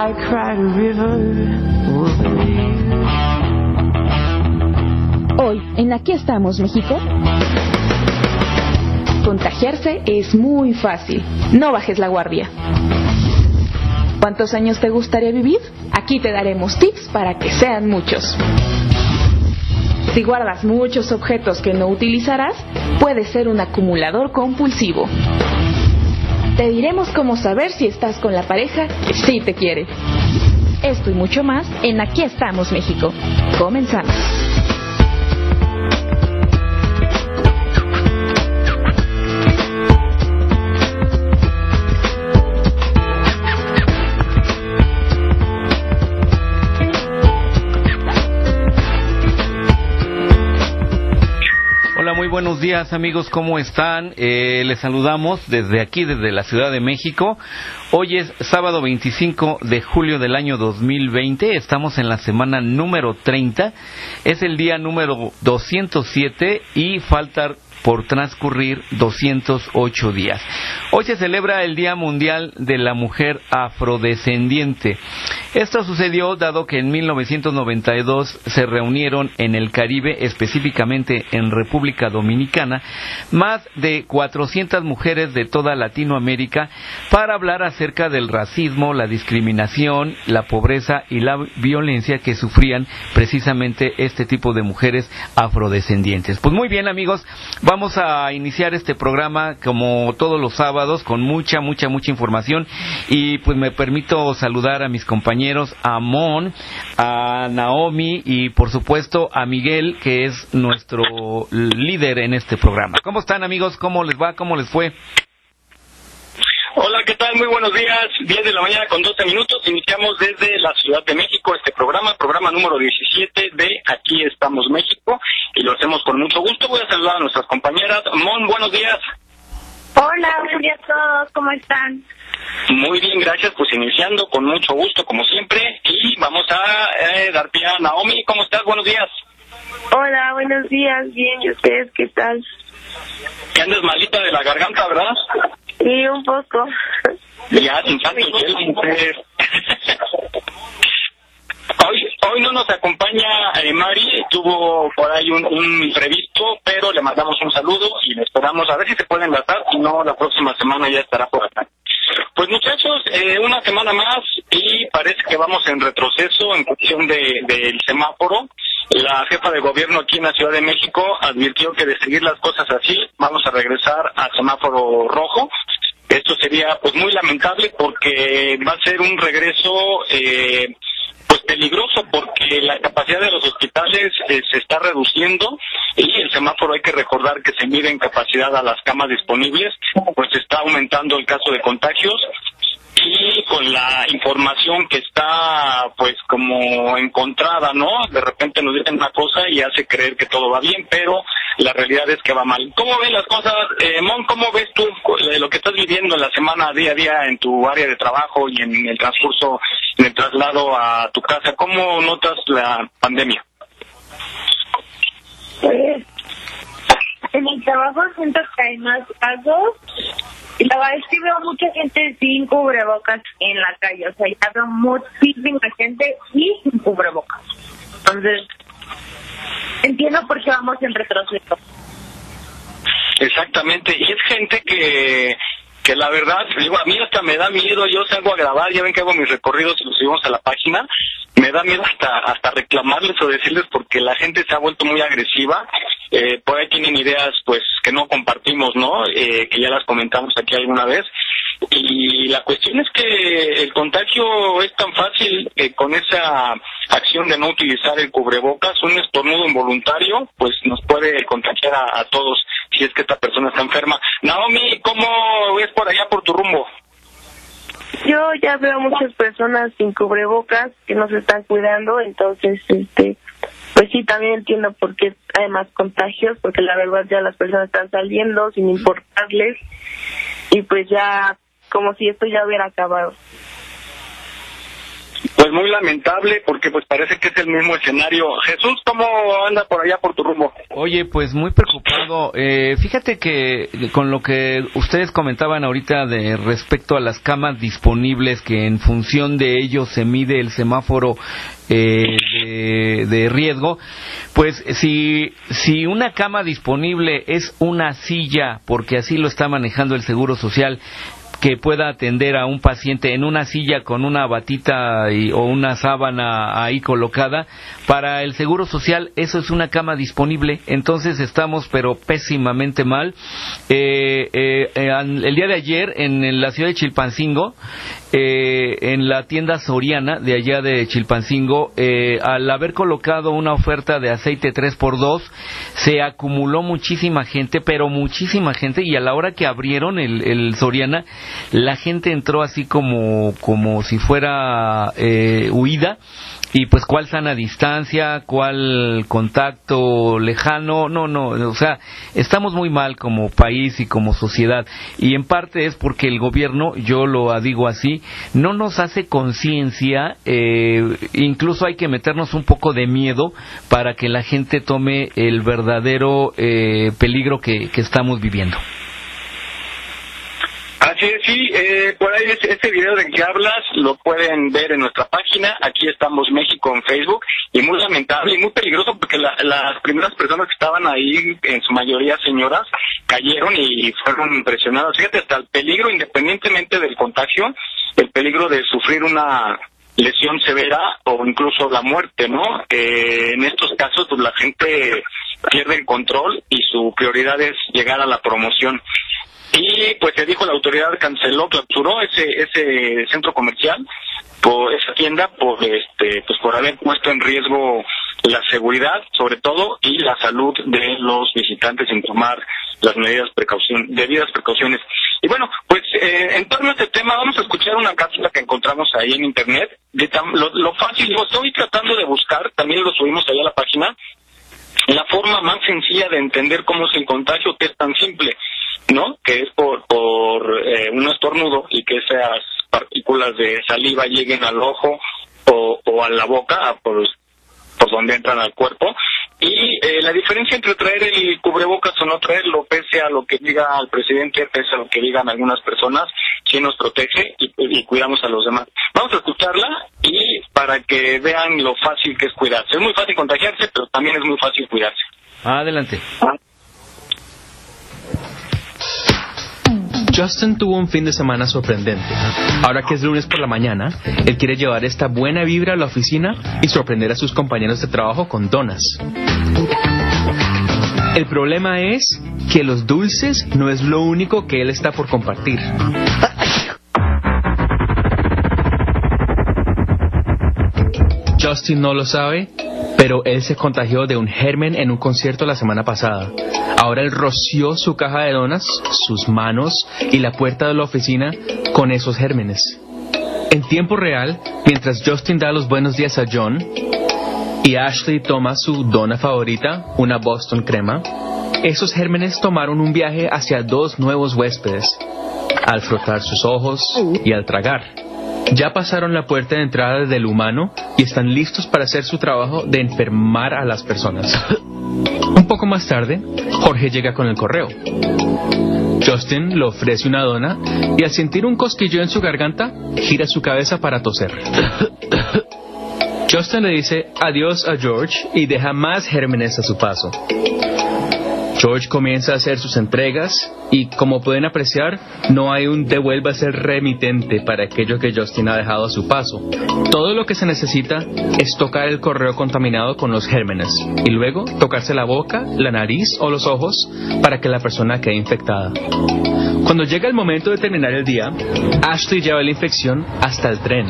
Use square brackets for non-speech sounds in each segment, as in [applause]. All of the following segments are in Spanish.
I cried a river. Hoy, en Aquí estamos, México. Contagiarse es muy fácil. No bajes la guardia. ¿Cuántos años te gustaría vivir? Aquí te daremos tips para que sean muchos. Si guardas muchos objetos que no utilizarás, puedes ser un acumulador compulsivo. Te diremos cómo saber si estás con la pareja que sí te quiere. Esto y mucho más en Aquí estamos México. Comenzamos. Muy buenos días amigos, ¿cómo están? Eh, les saludamos desde aquí, desde la Ciudad de México. Hoy es sábado 25 de julio del año 2020, estamos en la semana número 30, es el día número 207 y falta por transcurrir 208 días. Hoy se celebra el Día Mundial de la Mujer Afrodescendiente. Esto sucedió dado que en 1992 se reunieron en el Caribe, específicamente en República Dominicana, más de 400 mujeres de toda Latinoamérica para hablar acerca del racismo, la discriminación, la pobreza y la violencia que sufrían precisamente este tipo de mujeres afrodescendientes. Pues muy bien amigos, vamos a iniciar este programa como todos los sábados con mucha, mucha, mucha información y pues me permito saludar a mis compañeros, a Mon, a Naomi y por supuesto a Miguel que es nuestro líder en este programa. ¿Cómo están amigos? ¿Cómo les va? ¿Cómo les fue? Hola, ¿qué tal? Muy buenos días. 10 de la mañana con 12 minutos. Iniciamos desde la Ciudad de México este programa, programa número 17 de Aquí estamos México y lo hacemos con mucho gusto. Voy a saludar a nuestras compañeras. Mon, buenos días. Hola, buenos días a todos, ¿cómo están? Muy bien, gracias. Pues iniciando con mucho gusto, como siempre. Y vamos a eh, dar pie a Naomi. ¿Cómo estás? Buenos días. Hola, buenos días, bien, ¿y ustedes qué tal? Que andes malita de la garganta, ¿verdad? Sí, un poco. Ya, hielo, mujer. Hoy, hoy no nos acompaña eh, Mari, tuvo por ahí un, un imprevisto, pero le mandamos un saludo y le esperamos a ver si se puede enlazar, si no, la próxima semana ya estará por acá. Pues muchachos, eh, una semana más y parece que vamos en retroceso en cuestión del de, semáforo. La jefa de gobierno aquí en la Ciudad de México advirtió que de seguir las cosas así vamos a regresar al semáforo rojo. Esto sería pues muy lamentable porque va a ser un regreso eh, pues peligroso porque la capacidad de los hospitales eh, se está reduciendo y el semáforo hay que recordar que se mide en capacidad a las camas disponibles, pues está aumentando el caso de contagios y con la información que está pues como encontrada, ¿no? De repente nos dicen una cosa y hace creer que todo va bien, pero la realidad es que va mal. ¿Cómo ven las cosas, eh, Mon? ¿Cómo ves tú lo que estás viviendo en la semana día a día en tu área de trabajo y en el transcurso, en el traslado a tu casa? ¿Cómo notas la pandemia? Pues, en el trabajo siento que hay más casos y la verdad es que veo mucha gente sin cubrebocas en la calle, o sea, ya veo muchísima gente y sin cubrebocas. Entonces, entiendo por qué vamos en retroceso. Exactamente, y es gente que que la verdad, digo, a mí hasta me da miedo, yo salgo a grabar, ya ven que hago mis recorridos y los subimos a la página, me da miedo hasta hasta reclamarles o decirles porque la gente se ha vuelto muy agresiva, eh, por ahí tienen ideas pues que no compartimos, ¿no? Eh, que ya las comentamos aquí alguna vez, y la cuestión es que el contagio es tan fácil eh, con esa acción de no utilizar el cubrebocas, un estornudo involuntario, pues nos puede contagiar a, a todos si es que esta persona está enferma. Naomi, ¿cómo ves por allá por tu rumbo? Yo ya veo muchas personas sin cubrebocas que no se están cuidando, entonces, este, pues sí, también entiendo por qué hay más contagios, porque la verdad ya las personas están saliendo sin importarles y pues ya como si esto ya hubiera acabado. Pues muy lamentable porque pues parece que es el mismo escenario. Jesús, ¿cómo anda por allá por tu rumbo? Oye, pues muy preocupado. Eh, fíjate que con lo que ustedes comentaban ahorita de respecto a las camas disponibles, que en función de ello se mide el semáforo eh, de, de riesgo, pues si, si una cama disponible es una silla, porque así lo está manejando el Seguro Social, que pueda atender a un paciente en una silla con una batita y- o una sábana ahí colocada, para el Seguro Social eso es una cama disponible, entonces estamos pero pésimamente mal. Eh, eh, eh, el día de ayer en la ciudad de Chilpancingo, eh, en la tienda Soriana de allá de Chilpancingo, eh, al haber colocado una oferta de aceite 3x2, se acumuló muchísima gente, pero muchísima gente, y a la hora que abrieron el, el Soriana, la gente entró así como, como si fuera eh, huida. Y pues cuál sana distancia, cuál contacto lejano, no, no, o sea, estamos muy mal como país y como sociedad. Y en parte es porque el gobierno, yo lo digo así, no nos hace conciencia, eh, incluso hay que meternos un poco de miedo para que la gente tome el verdadero eh, peligro que, que estamos viviendo. Así es, sí, eh, ese, ese video del que hablas lo pueden ver en nuestra página, aquí estamos México en Facebook, y muy lamentable y muy peligroso porque la- las primeras personas que estaban ahí, en su mayoría señoras, cayeron y fueron impresionadas. Fíjate, hasta el peligro, independientemente del contagio, el peligro de sufrir una lesión severa o incluso la muerte, ¿no? Eh, en estos casos, pues la gente pierde el control y su prioridad es llegar a la promoción. Y pues se dijo la autoridad canceló, clausuró ese ese centro comercial por esa tienda por este pues por haber puesto en riesgo la seguridad sobre todo y la salud de los visitantes sin tomar las medidas precaución debidas precauciones. Y bueno pues eh, en torno a este tema vamos a escuchar una cápsula que encontramos ahí en internet de tam- lo, fácil lo estoy tratando de buscar también lo subimos ahí a la página la forma más sencilla de entender cómo es el contagio, que es tan simple, ¿no? Que es por, por eh, un estornudo y que esas partículas de saliva lleguen al ojo o, o a la boca, por, por donde entran al cuerpo. Y eh, la diferencia entre traer el cubrebocas o no traerlo, pese a lo que diga el presidente, pese a lo que digan algunas personas, sí nos protege y, y cuidamos a los demás. Vamos a escucharla y para que vean lo fácil que es cuidarse. Es muy fácil contagiarse, pero también es muy fácil cuidarse. Adelante. Justin tuvo un fin de semana sorprendente. Ahora que es lunes por la mañana, él quiere llevar esta buena vibra a la oficina y sorprender a sus compañeros de trabajo con donas. El problema es que los dulces no es lo único que él está por compartir. Justin no lo sabe, pero él se contagió de un germen en un concierto la semana pasada. Ahora él roció su caja de donas, sus manos y la puerta de la oficina con esos gérmenes. En tiempo real, mientras Justin da los buenos días a John y Ashley toma su dona favorita, una Boston crema, esos gérmenes tomaron un viaje hacia dos nuevos huéspedes, al frotar sus ojos y al tragar. Ya pasaron la puerta de entrada del humano y están listos para hacer su trabajo de enfermar a las personas. Un poco más tarde, Jorge llega con el correo. Justin le ofrece una dona y al sentir un cosquillo en su garganta, gira su cabeza para toser. Justin le dice adiós a George y deja más gérmenes a su paso. George comienza a hacer sus entregas y, como pueden apreciar, no hay un devuelva a ser remitente para aquello que Justin ha dejado a su paso. Todo lo que se necesita es tocar el correo contaminado con los gérmenes y luego tocarse la boca, la nariz o los ojos para que la persona quede infectada. Cuando llega el momento de terminar el día, Ashley lleva la infección hasta el tren.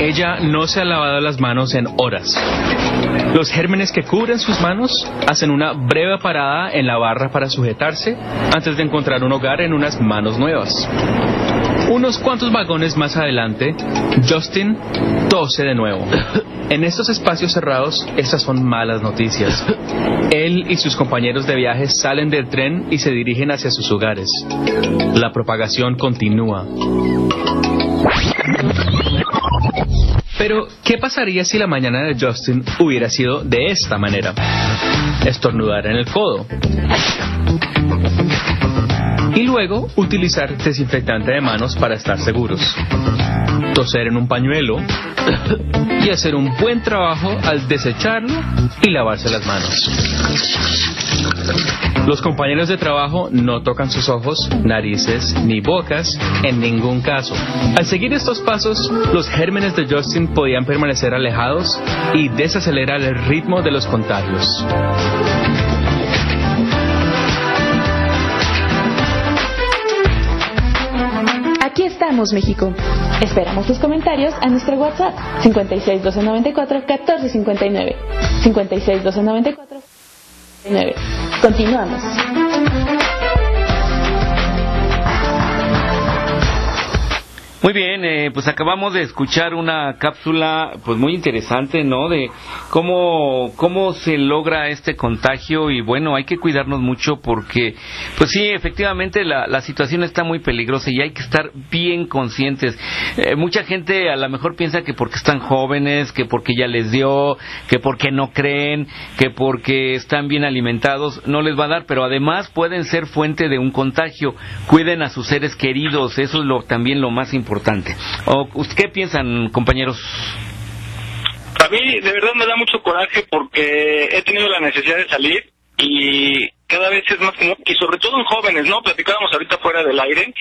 Ella no se ha lavado las manos en horas. Los gérmenes que cubren sus manos hacen una breve parada en la barra para sujetarse antes de encontrar un hogar en unas manos nuevas. Unos cuantos vagones más adelante, Justin tose de nuevo. En estos espacios cerrados, estas son malas noticias. Él y sus compañeros de viaje salen del tren y se dirigen hacia sus hogares. La propagación continúa. Pero, ¿qué pasaría si la mañana de Justin hubiera sido de esta manera? Estornudar en el codo. Y luego utilizar desinfectante de manos para estar seguros. Toser en un pañuelo y hacer un buen trabajo al desecharlo y lavarse las manos. Los compañeros de trabajo no tocan sus ojos, narices ni bocas en ningún caso. Al seguir estos pasos, los gérmenes de Justin podían permanecer alejados y desacelerar el ritmo de los contagios. Aquí estamos, México. Esperamos tus comentarios a nuestro WhatsApp 56 294 1459. 56 294 1459. Continuamos. Muy bien, eh, pues acabamos de escuchar una cápsula pues muy interesante, ¿no? De cómo cómo se logra este contagio y bueno, hay que cuidarnos mucho porque pues sí, efectivamente la, la situación está muy peligrosa y hay que estar bien conscientes. Eh, mucha gente a lo mejor piensa que porque están jóvenes, que porque ya les dio, que porque no creen, que porque están bien alimentados, no les va a dar, pero además pueden ser fuente de un contagio. Cuiden a sus seres queridos, eso es lo también lo más importante. ¿O, ¿Usted qué piensan, compañeros? A mí de verdad me da mucho coraje porque he tenido la necesidad de salir y cada vez es más común, y sobre todo en jóvenes, ¿no? Platicábamos ahorita fuera del aire,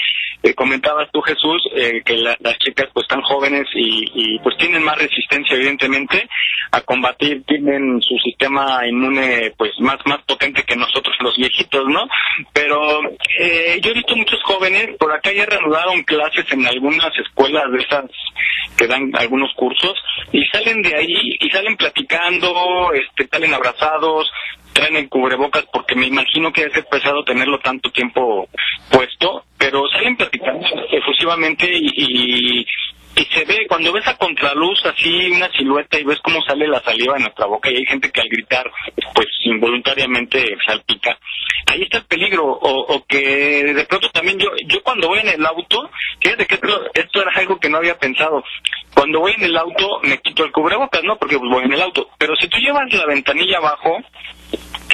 eh, comentabas tú Jesús, eh, que la- las chicas pues están jóvenes y, y, pues tienen más resistencia evidentemente a combatir, tienen su sistema inmune pues más más potente que nosotros los viejitos, ¿no? Pero eh, yo he visto muchos jóvenes, por acá ya reanudaron clases en algunas escuelas de esas que dan algunos cursos y salen de ahí y salen platicando, este, salen abrazados, traen el cubrebocas porque me imagino que es pesado tenerlo tanto tiempo puesto, pero salen platicando efusivamente y, y, y se ve, cuando ves a contraluz así una silueta y ves cómo sale la saliva en nuestra boca y hay gente que al gritar pues involuntariamente salpica, ahí está el peligro o, o que de pronto también yo yo cuando voy en el auto, fíjate que esto, esto era algo que no había pensado, cuando voy en el auto me quito el cubrebocas, ¿no? Porque pues, voy en el auto, pero si tú llevas la ventanilla abajo,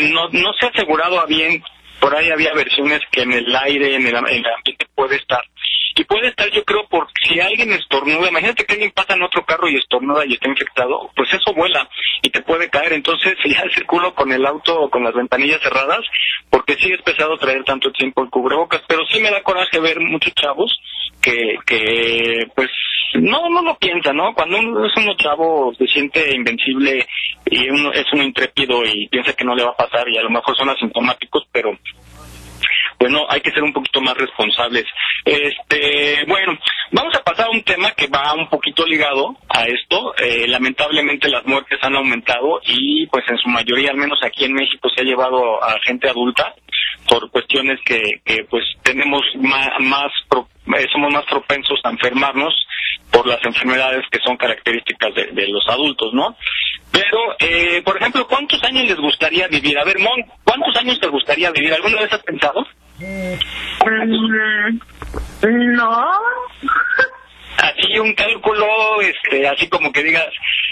no, no se ha asegurado a bien, por ahí había versiones que en el aire, en el, en el ambiente puede estar. Y puede estar, yo creo, porque si alguien estornuda, imagínate que alguien pasa en otro carro y estornuda y está infectado, pues eso vuela y te puede caer. Entonces, [laughs] ya circulo con el auto o con las ventanillas cerradas, porque sí es pesado traer tanto tiempo el cubrebocas, pero sí me da coraje ver muchos chavos que, que pues, no, no lo piensa, ¿no? Cuando uno es uno chavo, se siente invencible y uno es uno intrépido y piensa que no le va a pasar y a lo mejor son asintomáticos, pero bueno, hay que ser un poquito más responsables. Este, bueno, vamos a pasar a un tema que va un poquito ligado a esto. Eh, lamentablemente las muertes han aumentado y pues en su mayoría, al menos aquí en México, se ha llevado a gente adulta por cuestiones que, que pues tenemos más, más pro- eh, somos más propensos a enfermarnos por las enfermedades que son características de, de los adultos, ¿no? Pero, eh, por ejemplo, ¿cuántos años les gustaría vivir? A ver, Mon, ¿cuántos años te gustaría vivir? ¿Alguna vez has pensado? Mm, no. Así un cálculo, este, así como que digas,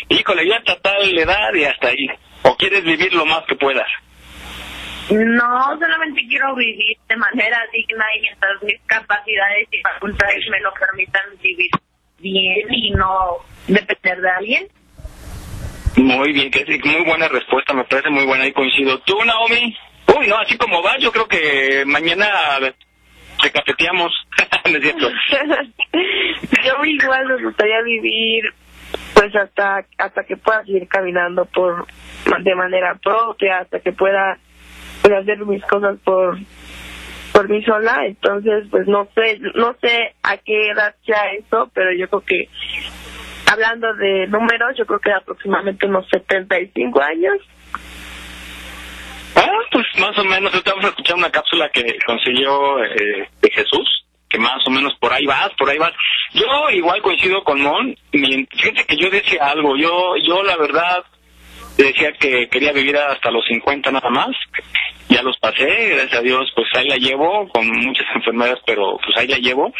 híjole, ya está tal edad y hasta ahí. ¿O quieres vivir lo más que puedas? No, solamente quiero vivir de manera digna y mientras mis capacidades y facultades me lo permitan vivir bien y no depender de alguien. Muy bien, que sí, muy buena respuesta, me parece muy buena y coincido. ¿Tú, Naomi? Uy, no, así como vas, yo creo que mañana te cafeteamos. [laughs] no. [laughs] Yo igual me gustaría vivir pues hasta hasta que pueda seguir caminando por de manera propia, hasta que pueda pues, hacer mis cosas por por mí sola, entonces pues no sé, no sé a qué edad sea eso, pero yo creo que hablando de números, yo creo que aproximadamente unos 75 años. Ah, pues más o menos, a escuchar una cápsula que consiguió eh, de Jesús, que más o menos por ahí vas, por ahí vas. Yo igual coincido con Mon, fíjate que yo decía algo, yo, yo la verdad decía que quería vivir hasta los 50 nada más, ya los pasé, gracias a Dios, pues ahí la llevo, con muchas [laughs] enfermedades, pero pues ahí la llevo.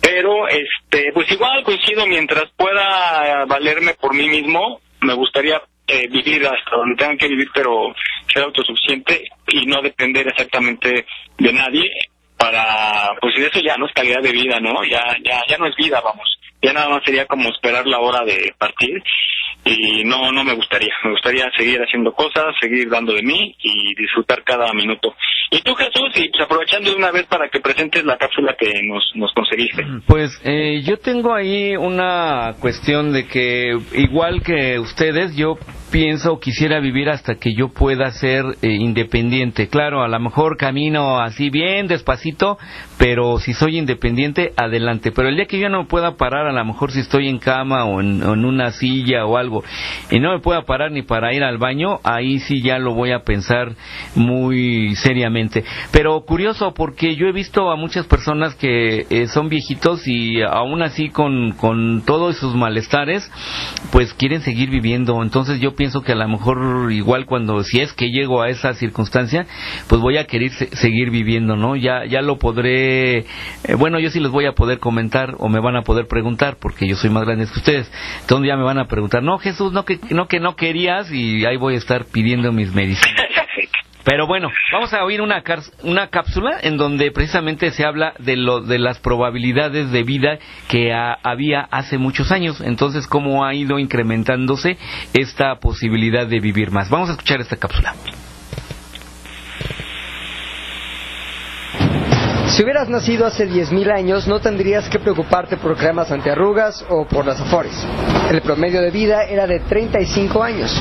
Pero, este, pues igual coincido, mientras pueda valerme por mí mismo, me gustaría eh, vivir hasta donde tengan que vivir, pero ser autosuficiente y no depender exactamente de nadie para, pues eso ya no es calidad de vida, ¿no? Ya, ya, ya no es vida, vamos. Ya nada más sería como esperar la hora de partir y no, no me gustaría. Me gustaría seguir haciendo cosas, seguir dando de mí y disfrutar cada minuto. Y tú, Jesús, y pues aprovechando de una vez para que presentes la cápsula que nos, nos conseguiste. Pues eh, yo tengo ahí una cuestión de que, igual que ustedes, yo pienso quisiera vivir hasta que yo pueda ser eh, independiente. Claro, a lo mejor camino así bien despacito, pero si soy independiente, adelante. Pero el día que yo no pueda parar, a lo mejor si estoy en cama o en, en una silla o algo, y no me pueda parar ni para ir al baño, ahí sí ya lo voy a pensar muy seriamente. Pero curioso, porque yo he visto a muchas personas que eh, son viejitos y aún así con, con todos sus malestares, pues quieren seguir viviendo. Entonces yo pienso que a lo mejor igual cuando si es que llego a esa circunstancia, pues voy a querer se- seguir viviendo, ¿no? Ya ya lo podré eh, bueno, yo sí les voy a poder comentar o me van a poder preguntar porque yo soy más grande que ustedes. Entonces ya me van a preguntar, "No, Jesús, no que no que no querías" y ahí voy a estar pidiendo mis medicinas. [laughs] Pero bueno, vamos a oír una, una cápsula en donde precisamente se habla de, lo, de las probabilidades de vida que ha- había hace muchos años. Entonces, cómo ha ido incrementándose esta posibilidad de vivir más. Vamos a escuchar esta cápsula. Si hubieras nacido hace 10.000 años, no tendrías que preocuparte por cremas antiarrugas o por las afores. El promedio de vida era de 35 años.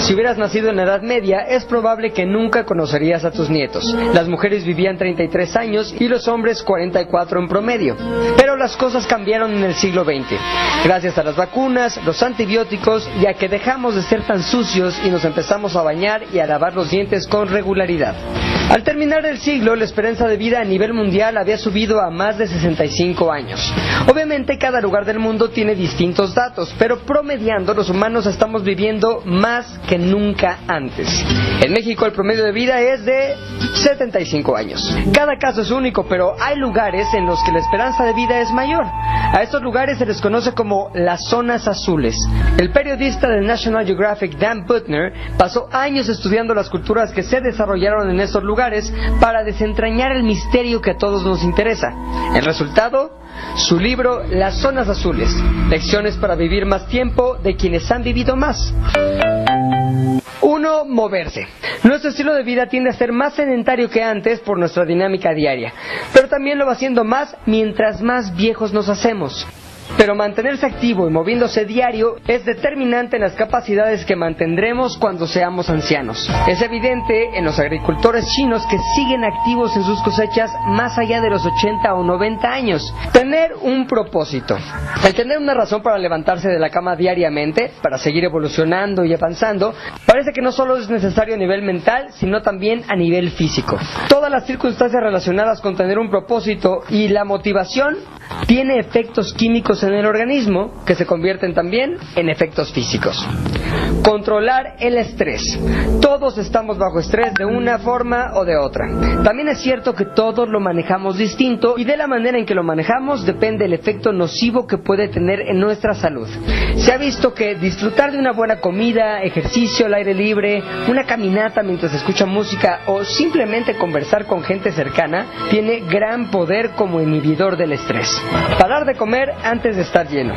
Si hubieras nacido en la Edad Media, es probable que nunca conocerías a tus nietos. Las mujeres vivían 33 años y los hombres 44 en promedio. Pero las cosas cambiaron en el siglo XX. Gracias a las vacunas, los antibióticos, ya que dejamos de ser tan sucios y nos empezamos a bañar y a lavar los dientes con regularidad. Al terminar el siglo, la esperanza de vida a nivel mundial había subido a más de 65 años. Obviamente cada lugar del mundo tiene distintos datos, pero promediando los humanos estamos viviendo más que nunca antes. En México el promedio de vida es de 75 años. Cada caso es único, pero hay lugares en los que la esperanza de vida es mayor. A estos lugares se les conoce como las zonas azules. El periodista del National Geographic Dan Butner pasó años estudiando las culturas que se desarrollaron en estos lugares para desentrañar el misterio que todos nos interesa. El resultado, su libro Las zonas azules, lecciones para vivir más tiempo de quienes han vivido más. Uno, moverse. Nuestro estilo de vida tiende a ser más sedentario que antes por nuestra dinámica diaria, pero también lo va haciendo más mientras más viejos nos hacemos. Pero mantenerse activo y moviéndose diario es determinante en las capacidades que mantendremos cuando seamos ancianos. Es evidente en los agricultores chinos que siguen activos en sus cosechas más allá de los 80 o 90 años. Tener un propósito. El tener una razón para levantarse de la cama diariamente, para seguir evolucionando y avanzando, parece que no solo es necesario a nivel mental, sino también a nivel físico. Todas las circunstancias relacionadas con tener un propósito y la motivación tiene efectos químicos en el organismo que se convierten también en efectos físicos. Controlar el estrés. Todos estamos bajo estrés de una forma o de otra. También es cierto que todos lo manejamos distinto y de la manera en que lo manejamos depende el efecto nocivo que puede tener en nuestra salud. Se ha visto que disfrutar de una buena comida, ejercicio al aire libre, una caminata mientras escucha música o simplemente conversar con gente cercana tiene gran poder como inhibidor del estrés. Parar de comer antes de estar lleno.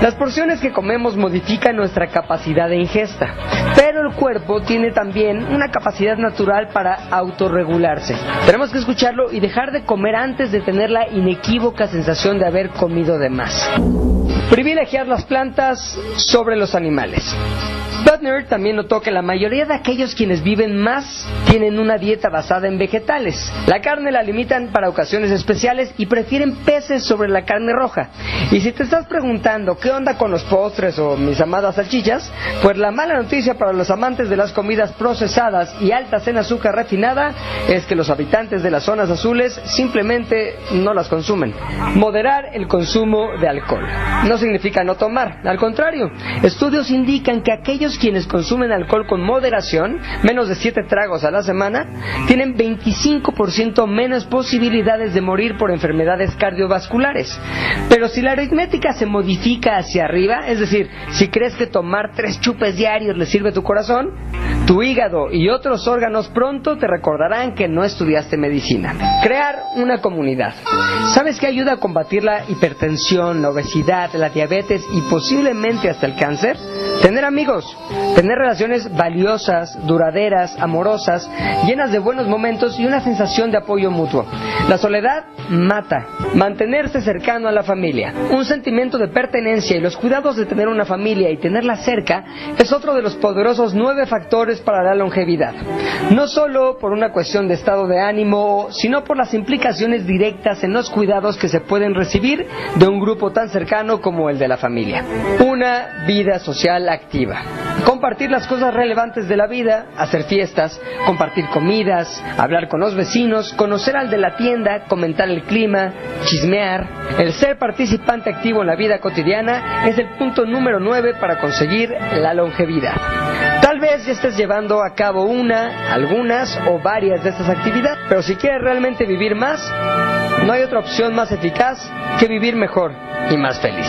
Las porciones que comemos modifican nuestra capacidad de ingesta, pero el cuerpo tiene también una capacidad natural para autorregularse. Tenemos que escucharlo y dejar de comer antes de tener la inequívoca sensación de haber comido de más. Privilegiar las plantas sobre los animales. Butner también notó que la mayoría de aquellos quienes viven más tienen una dieta basada en vegetales. La carne la limitan para ocasiones especiales y prefieren peces sobre la carne roja. Y si te estás preguntando qué onda con los postres o mis amadas salchichas, pues la mala noticia para los amantes de las comidas procesadas y altas en azúcar refinada es que los habitantes de las zonas azules simplemente no las consumen. Moderar el consumo de alcohol. No significa no tomar, al contrario, estudios indican que aquellos quienes consumen alcohol con moderación, menos de 7 tragos a la semana, tienen 25% menos posibilidades de morir por enfermedades cardiovasculares. Pero si la aritmética se modifica hacia arriba, es decir, si crees que tomar tres chupes diarios le sirve a tu corazón, tu hígado y otros órganos pronto te recordarán que no estudiaste medicina. Crear una comunidad. ¿Sabes qué ayuda a combatir la hipertensión, la obesidad, la diabetes y posiblemente hasta el cáncer? Tener amigos, tener relaciones valiosas, duraderas, amorosas, llenas de buenos momentos y una sensación de apoyo mutuo. La soledad mata. Mantenerse cercano a la familia. Un sentimiento de pertenencia y los cuidados de tener una familia y tenerla cerca es otro de los poderosos nueve factores para la longevidad. No solo por una cuestión de estado de ánimo, sino por las implicaciones directas en los cuidados que se pueden recibir de un grupo tan cercano como el de la familia. Una vida social activa. Compartir las cosas relevantes de la vida, hacer fiestas, compartir comidas, hablar con los vecinos, conocer al de la tienda, comentar el clima, chismear. El ser participante activo en la vida cotidiana es el punto número 9 para conseguir la longevidad. Tal vez ya estés llevando a cabo una, algunas o varias de estas actividades, pero si quieres realmente vivir más, no hay otra opción más eficaz que vivir mejor y más feliz.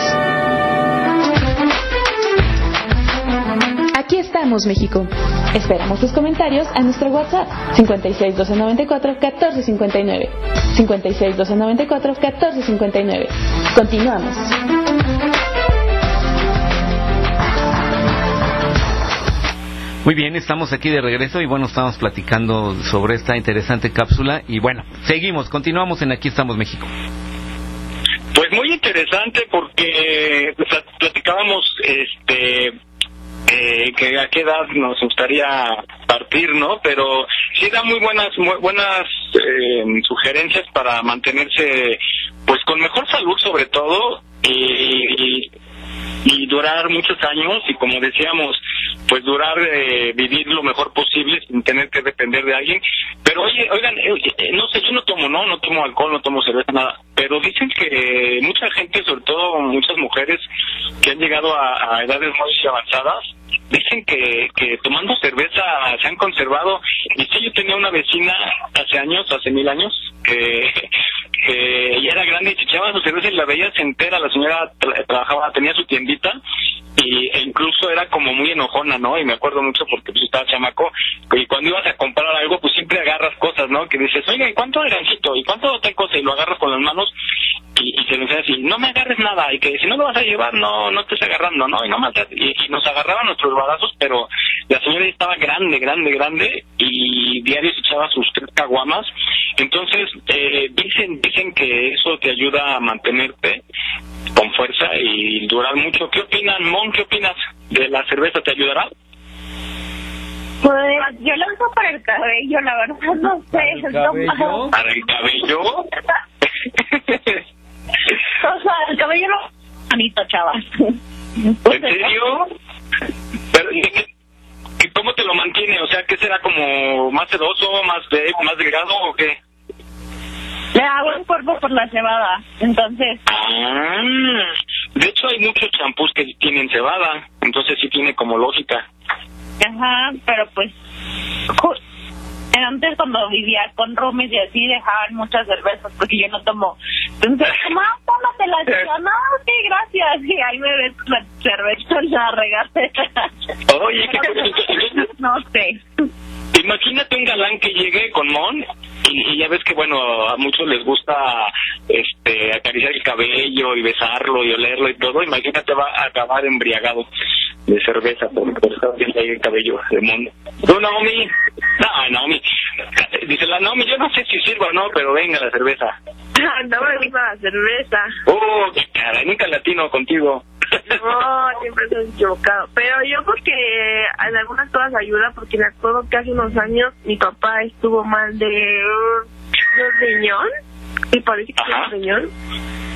Aquí estamos, México. Esperamos tus comentarios a nuestro WhatsApp 56 294 1459. 56 294 1459. Continuamos. Muy bien, estamos aquí de regreso y bueno, estamos platicando sobre esta interesante cápsula y bueno, seguimos, continuamos en Aquí estamos México. Pues muy interesante porque platicábamos este eh, que a qué edad nos gustaría partir, ¿no? Pero sí da muy buenas muy buenas eh, sugerencias para mantenerse pues con mejor salud sobre todo y, y, y durar muchos años y como decíamos pues durar eh, vivir lo mejor posible sin tener que depender de alguien. Pero oye oigan eh, eh, no sé yo no tomo no no tomo alcohol no tomo cerveza nada. Pero dicen que mucha gente sobre todo muchas mujeres que han llegado a, a edades muy avanzadas dicen que, que tomando cerveza se han conservado. Y sí yo tenía una vecina hace años hace mil años que que ella era grande y se echaba su cerveza y la veías entera, la señora tra- trabajaba, tenía su tiendita y e incluso era como muy enojona, ¿no? Y me acuerdo mucho porque pues estaba chamaco y cuando ibas a comprar algo pues siempre agarras cosas, ¿no? Que dices, oiga, ¿y cuánto grancito? ¿Y cuánto tal cosa? Y lo agarras con las manos y, y se lo y no me agarres nada y que si no lo vas a llevar no no estés agarrando, ¿no? Y, no más, y, y nos agarraban nuestros balazos, pero la señora estaba grande, grande, grande y diario se echaba sus tres caguamas. Entonces, eh, dicen, dicen que eso te ayuda a mantenerte con fuerza y durar mucho. ¿Qué opinan, Mon? ¿Qué opinas de la cerveza? ¿Te ayudará? Pues yo lo uso para el cabello, la verdad no sé. ¿Para el cabello? ¿Para el cabello? O sea, el cabello no bonito, chavas. ¿En serio? Pero, ¿y qué- qué- ¿Cómo te lo mantiene? O sea, ¿qué será como más sedoso, más de, más delgado o qué? Le hago el cuerpo por la cebada, entonces, Ah, de hecho hay muchos champús que tienen cebada, entonces sí tiene como lógica. ajá, pero pues antes cuando vivía con roomies y así dejaban muchas cervezas porque yo no tomo. Entonces, mamá, tómatela. Y yo, no, sí, [laughs] gracias. Y ahí me ves la cerveza en la regadera. Oye, [laughs] ¿qué [laughs] No sé. Imagínate un galán que llegue con Mon y, y ya ves que, bueno, a muchos les gusta este acariciar el cabello y besarlo y olerlo y todo. Imagínate, va a acabar embriagado de cerveza por, por estar viendo ahí el cabello de Mon. ¿Tú, Naomi? No, Naomi. Dice la Naomi, yo no sé si sirva o no, pero venga la cerveza. [laughs] no me gusta la cerveza. Oh, qué cara, nunca latino contigo. No, siempre estoy equivocado. Pero yo porque en algunas cosas ayuda, porque me acuerdo que hace unos años mi papá estuvo mal de un de riñón, y parece que es riñón,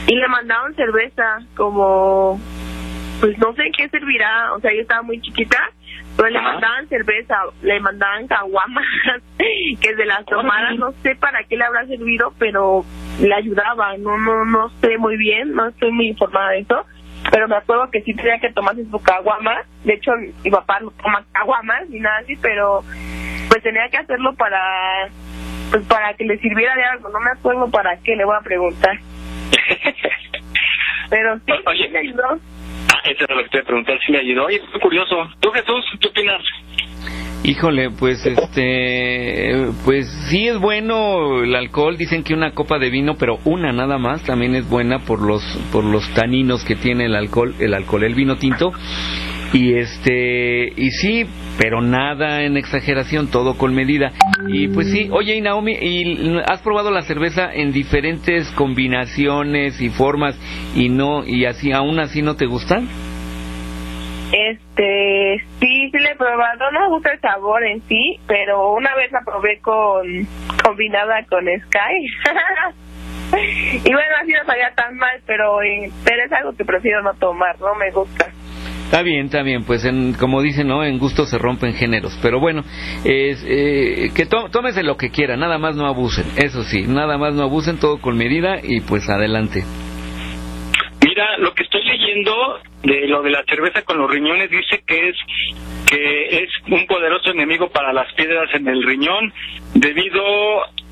y le mandaron cerveza como, pues no sé en qué servirá, o sea, yo estaba muy chiquita, pero le Ajá. mandaban cerveza, le mandaban caguamas, [laughs] que se las tomara, no sé para qué le habrá servido, pero le ayudaba, no, no, no sé muy bien, no estoy muy informada de eso, pero me acuerdo que sí tenía que tomarse su caguama. De hecho, mi papá no toma caguamas ni nada así, pero pues tenía que hacerlo para pues para que le sirviera de algo. No me acuerdo para qué, le voy a preguntar. [laughs] Pero sí, Oye. sí me ayudó. Ah, eso era lo que te preguntar, si le ayudó. Oye, es curioso. ¿Tú, Jesús, qué opinas? Híjole, pues este, pues sí es bueno el alcohol. Dicen que una copa de vino, pero una nada más, también es buena por los por los taninos que tiene el alcohol, el alcohol, el vino tinto. Y este, y sí, pero nada en exageración, todo con medida. Y pues sí, oye y Naomi, ¿y has probado la cerveza en diferentes combinaciones y formas y no y así aún así no te gustan? Este, sí, sí le he probado. No me gusta el sabor en sí, pero una vez la probé con combinada con Sky. [laughs] y bueno, así no sabía tan mal, pero, eh, pero es algo que prefiero no tomar, no me gusta. Está bien, está bien, pues en, como dicen, ¿no? En gusto se rompen géneros. Pero bueno, es, eh, que to tómese lo que quiera, nada más no abusen. Eso sí, nada más no abusen, todo con medida y pues adelante. Mira, lo que estoy leyendo de lo de la cerveza con los riñones dice que es que es un poderoso enemigo para las piedras en el riñón debido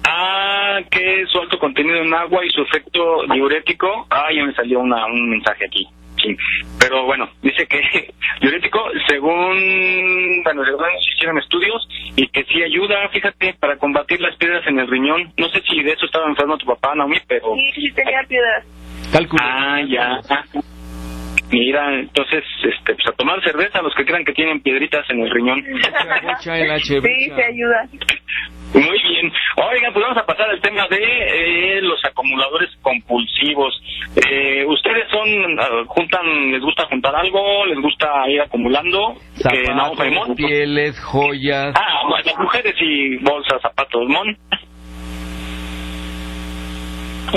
a que su alto contenido en agua y su efecto diurético. Ah, ya me salió una, un mensaje aquí. Sí. Pero bueno, dice que [laughs] diurético, según, bueno, según hicieron estudios, y que sí ayuda, fíjate, para combatir las piedras en el riñón. No sé si de eso estaba enfermo tu papá, Naomi, pero... Sí, sí tenía piedras. Cálculo. Ah, ya. Mira, entonces, este, pues a tomar cerveza los que crean que tienen piedritas en el riñón. [laughs] Sí, te ayuda. Muy bien. Oigan, pues vamos a pasar al tema de eh, los acumuladores compulsivos. Eh, ¿Ustedes son, ah, juntan, les gusta juntar algo? ¿Les gusta ir acumulando? No, Zapatos, Mon. pieles, joyas. Ah, bueno, las mujeres y bolsas, zapatos, Mon.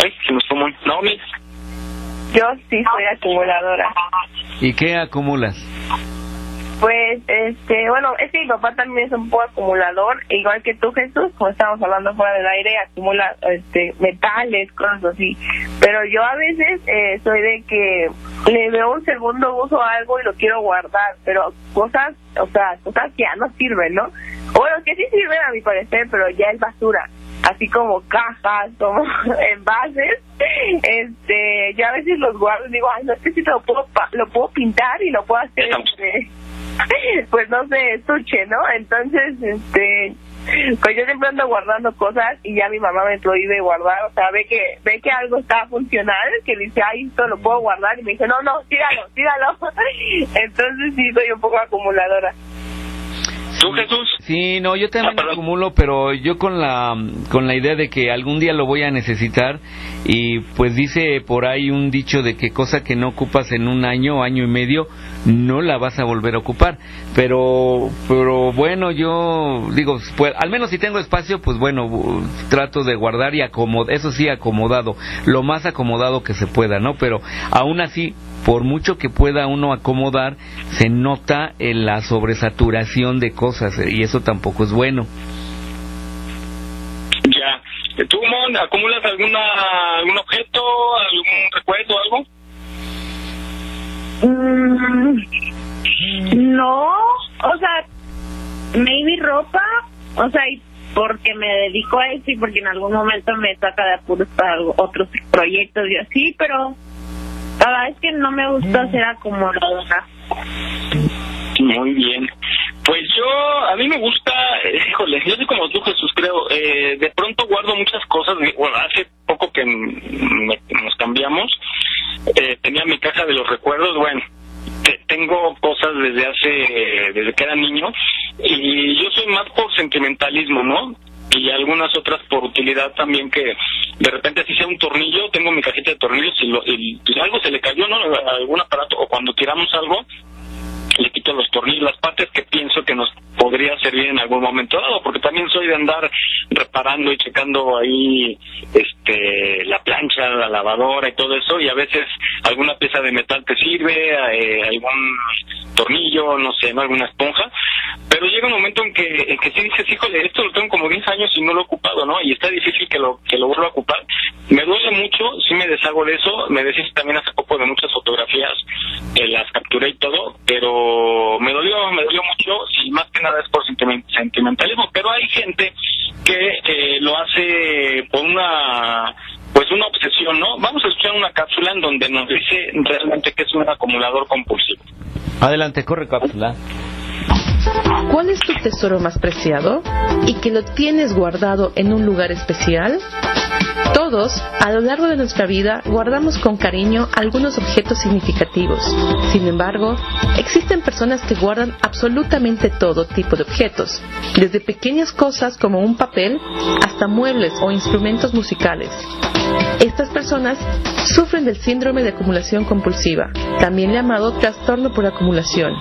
Ay, se nos fue Mon. Naomi. Yo sí soy acumuladora. ¿Y qué acumulas? Pues, este, bueno, es que mi papá también es un poco acumulador, igual que tú, Jesús, como estábamos hablando fuera del aire, acumula este, metales, cosas así. Pero yo a veces eh, soy de que le veo un segundo uso a algo y lo quiero guardar, pero cosas, o sea, cosas que ya no sirven, ¿no? Bueno, que sí sirven a mi parecer, pero ya es basura. Así como cajas, como [laughs] envases, este, yo a veces los guardo y digo, ay, no sé si lo puedo, lo puedo pintar y lo puedo hacer, este, [laughs] pues no sé, estuche, ¿no? Entonces, este, pues yo siempre ando guardando cosas y ya mi mamá me prohíbe guardar, o sea, ve que ve que algo está funcional, que dice, ay, esto lo puedo guardar y me dice, no, no, tíralo, tíralo. [laughs] Entonces sí, soy un poco acumuladora. ¿Tú, Jesús? Sí, no, yo Ah, también perdón. acumulo, pero yo con la con la idea de que algún día lo voy a necesitar y pues dice por ahí un dicho de que cosa que no ocupas en un año, año y medio, no la vas a volver a ocupar. Pero pero bueno, yo digo, pues al menos si tengo espacio, pues bueno, bu- trato de guardar y acomodar, eso sí acomodado, lo más acomodado que se pueda, ¿no? Pero aún así por mucho que pueda uno acomodar, se nota en la sobresaturación de cosas eh, y eso tampoco es bueno. Ya. ¿Tú, Mon, acumulas alguna, algún objeto, algún recuerdo, algo? Mm, no, o sea, maybe ropa, o sea, y porque me dedico a eso y porque en algún momento me saca de apuros para otros proyectos y así, pero la verdad es que no me gusta ser acumuladora. Muy bien. Pues yo, a mí me gusta, eh, híjole, yo soy como tú, Jesús, creo. Eh, de pronto guardo muchas cosas. Bueno, hace poco que mm, me- nos cambiamos, eh, tenía mi caja de los recuerdos. Bueno, te- tengo cosas desde hace, desde que era niño. Y yo soy más por sentimentalismo, ¿no? Y algunas otras por utilidad también que de repente así sea un tornillo, tengo mi cajita de tornillos y, lo, y algo se le cayó, ¿no? Algún aparato o cuando tiramos algo, le quito los tornillos, las partes que pienso que nos podría servir en algún momento dado, porque también soy de andar reparando y checando ahí este la plancha, la lavadora y todo eso, y a veces alguna pieza de metal te sirve, eh, algún tornillo, no sé, ¿no? alguna esponja, pero llega un momento en que, en que sí dices, híjole, esto lo tengo como 10 años y no lo he ocupado, ¿no? Y está difícil que lo, que lo vuelva a ocupar. Me duele mucho, sí me deshago de eso, me decís también hace poco de muchas fotografías, eh, las capturé y todo, pero me dolió, me dolió mucho, y más que nada es por sentimen- sentimentalismo, pero hay gente que eh, lo hace por una pues una obsesión, ¿no? Vamos a escuchar una cápsula en donde nos dice realmente que es un acumulador compulsivo. Adelante, corre cápsula. ¿Cuál es tu tesoro más preciado y que lo tienes guardado en un lugar especial? Todos, a lo largo de nuestra vida, guardamos con cariño algunos objetos significativos. Sin embargo, existen personas que guardan absolutamente todo tipo de objetos, desde pequeñas cosas como un papel hasta muebles o instrumentos musicales. Estas personas sufren del síndrome de acumulación compulsiva, también llamado trastorno por acumulación.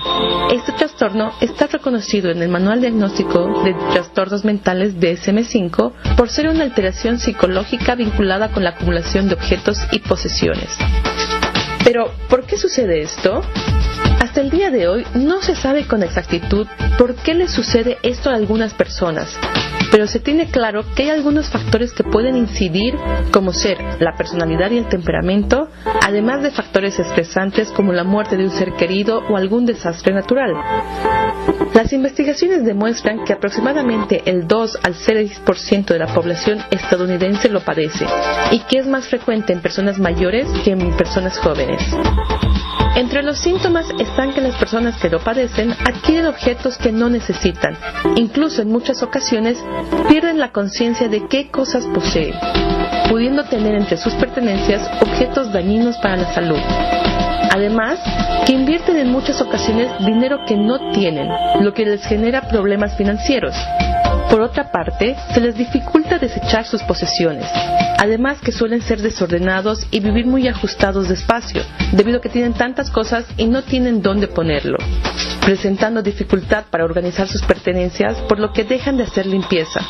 Este trastorno está reconocido en el Manual Diagnóstico de Trastornos Mentales DSM-5 por ser una alteración psicológica vinculada con la acumulación de objetos y posesiones. Pero, ¿por qué sucede esto? Hasta el día de hoy no se sabe con exactitud por qué le sucede esto a algunas personas, pero se tiene claro que hay algunos factores que pueden incidir, como ser la personalidad y el temperamento, además de factores estresantes como la muerte de un ser querido o algún desastre natural. Las investigaciones demuestran que aproximadamente el 2 al 6% de la población estadounidense lo padece y que es más frecuente en personas mayores que en personas jóvenes. Entre los síntomas están que las personas que lo padecen adquieren objetos que no necesitan. Incluso en muchas ocasiones pierden la conciencia de qué cosas poseen, pudiendo tener entre sus pertenencias objetos dañinos para la salud. Además, que invierten en muchas ocasiones dinero que no tienen, lo que les genera problemas financieros. Por otra parte, se les dificulta desechar sus posesiones, además que suelen ser desordenados y vivir muy ajustados de espacio, debido a que tienen tantas cosas y no tienen dónde ponerlo, presentando dificultad para organizar sus pertenencias, por lo que dejan de hacer limpieza,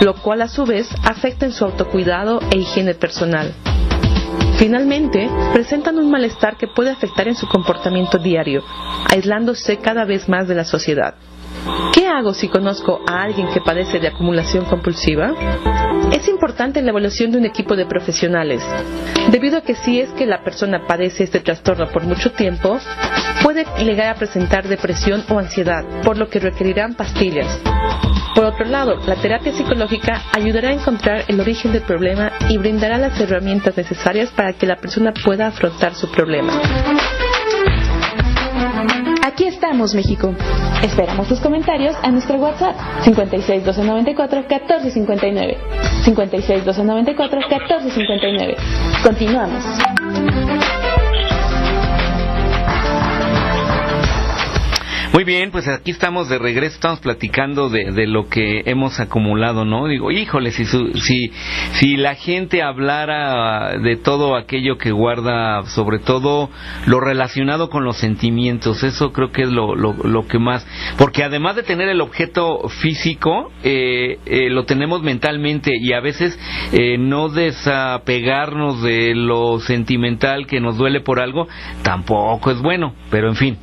lo cual a su vez afecta en su autocuidado e higiene personal. Finalmente, presentan un malestar que puede afectar en su comportamiento diario, aislándose cada vez más de la sociedad. ¿Qué hago si conozco a alguien que padece de acumulación compulsiva? Es importante la evaluación de un equipo de profesionales, debido a que si es que la persona padece este trastorno por mucho tiempo, puede llegar a presentar depresión o ansiedad, por lo que requerirán pastillas. Por otro lado, la terapia psicológica ayudará a encontrar el origen del problema y brindará las herramientas necesarias para que la persona pueda afrontar su problema. Aquí estamos, México. Esperamos tus comentarios a nuestro WhatsApp 56 294 1459. 56 294 1459. Continuamos. Muy bien, pues aquí estamos de regreso, estamos platicando de, de lo que hemos acumulado, ¿no? Digo, híjole, si, su- si, si la gente hablara de todo aquello que guarda, sobre todo lo relacionado con los sentimientos, eso creo que es lo, lo, lo que más, porque además de tener el objeto físico, eh, eh, lo tenemos mentalmente y a veces eh, no desapegarnos de lo sentimental que nos duele por algo, tampoco es bueno, pero en fin.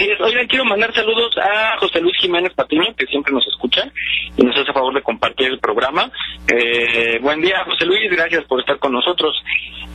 Así es. Oigan, quiero mandar saludos a José Luis Jiménez Patiño, que siempre nos escucha y nos hace favor de compartir el programa. Eh, buen día, José Luis, gracias por estar con nosotros.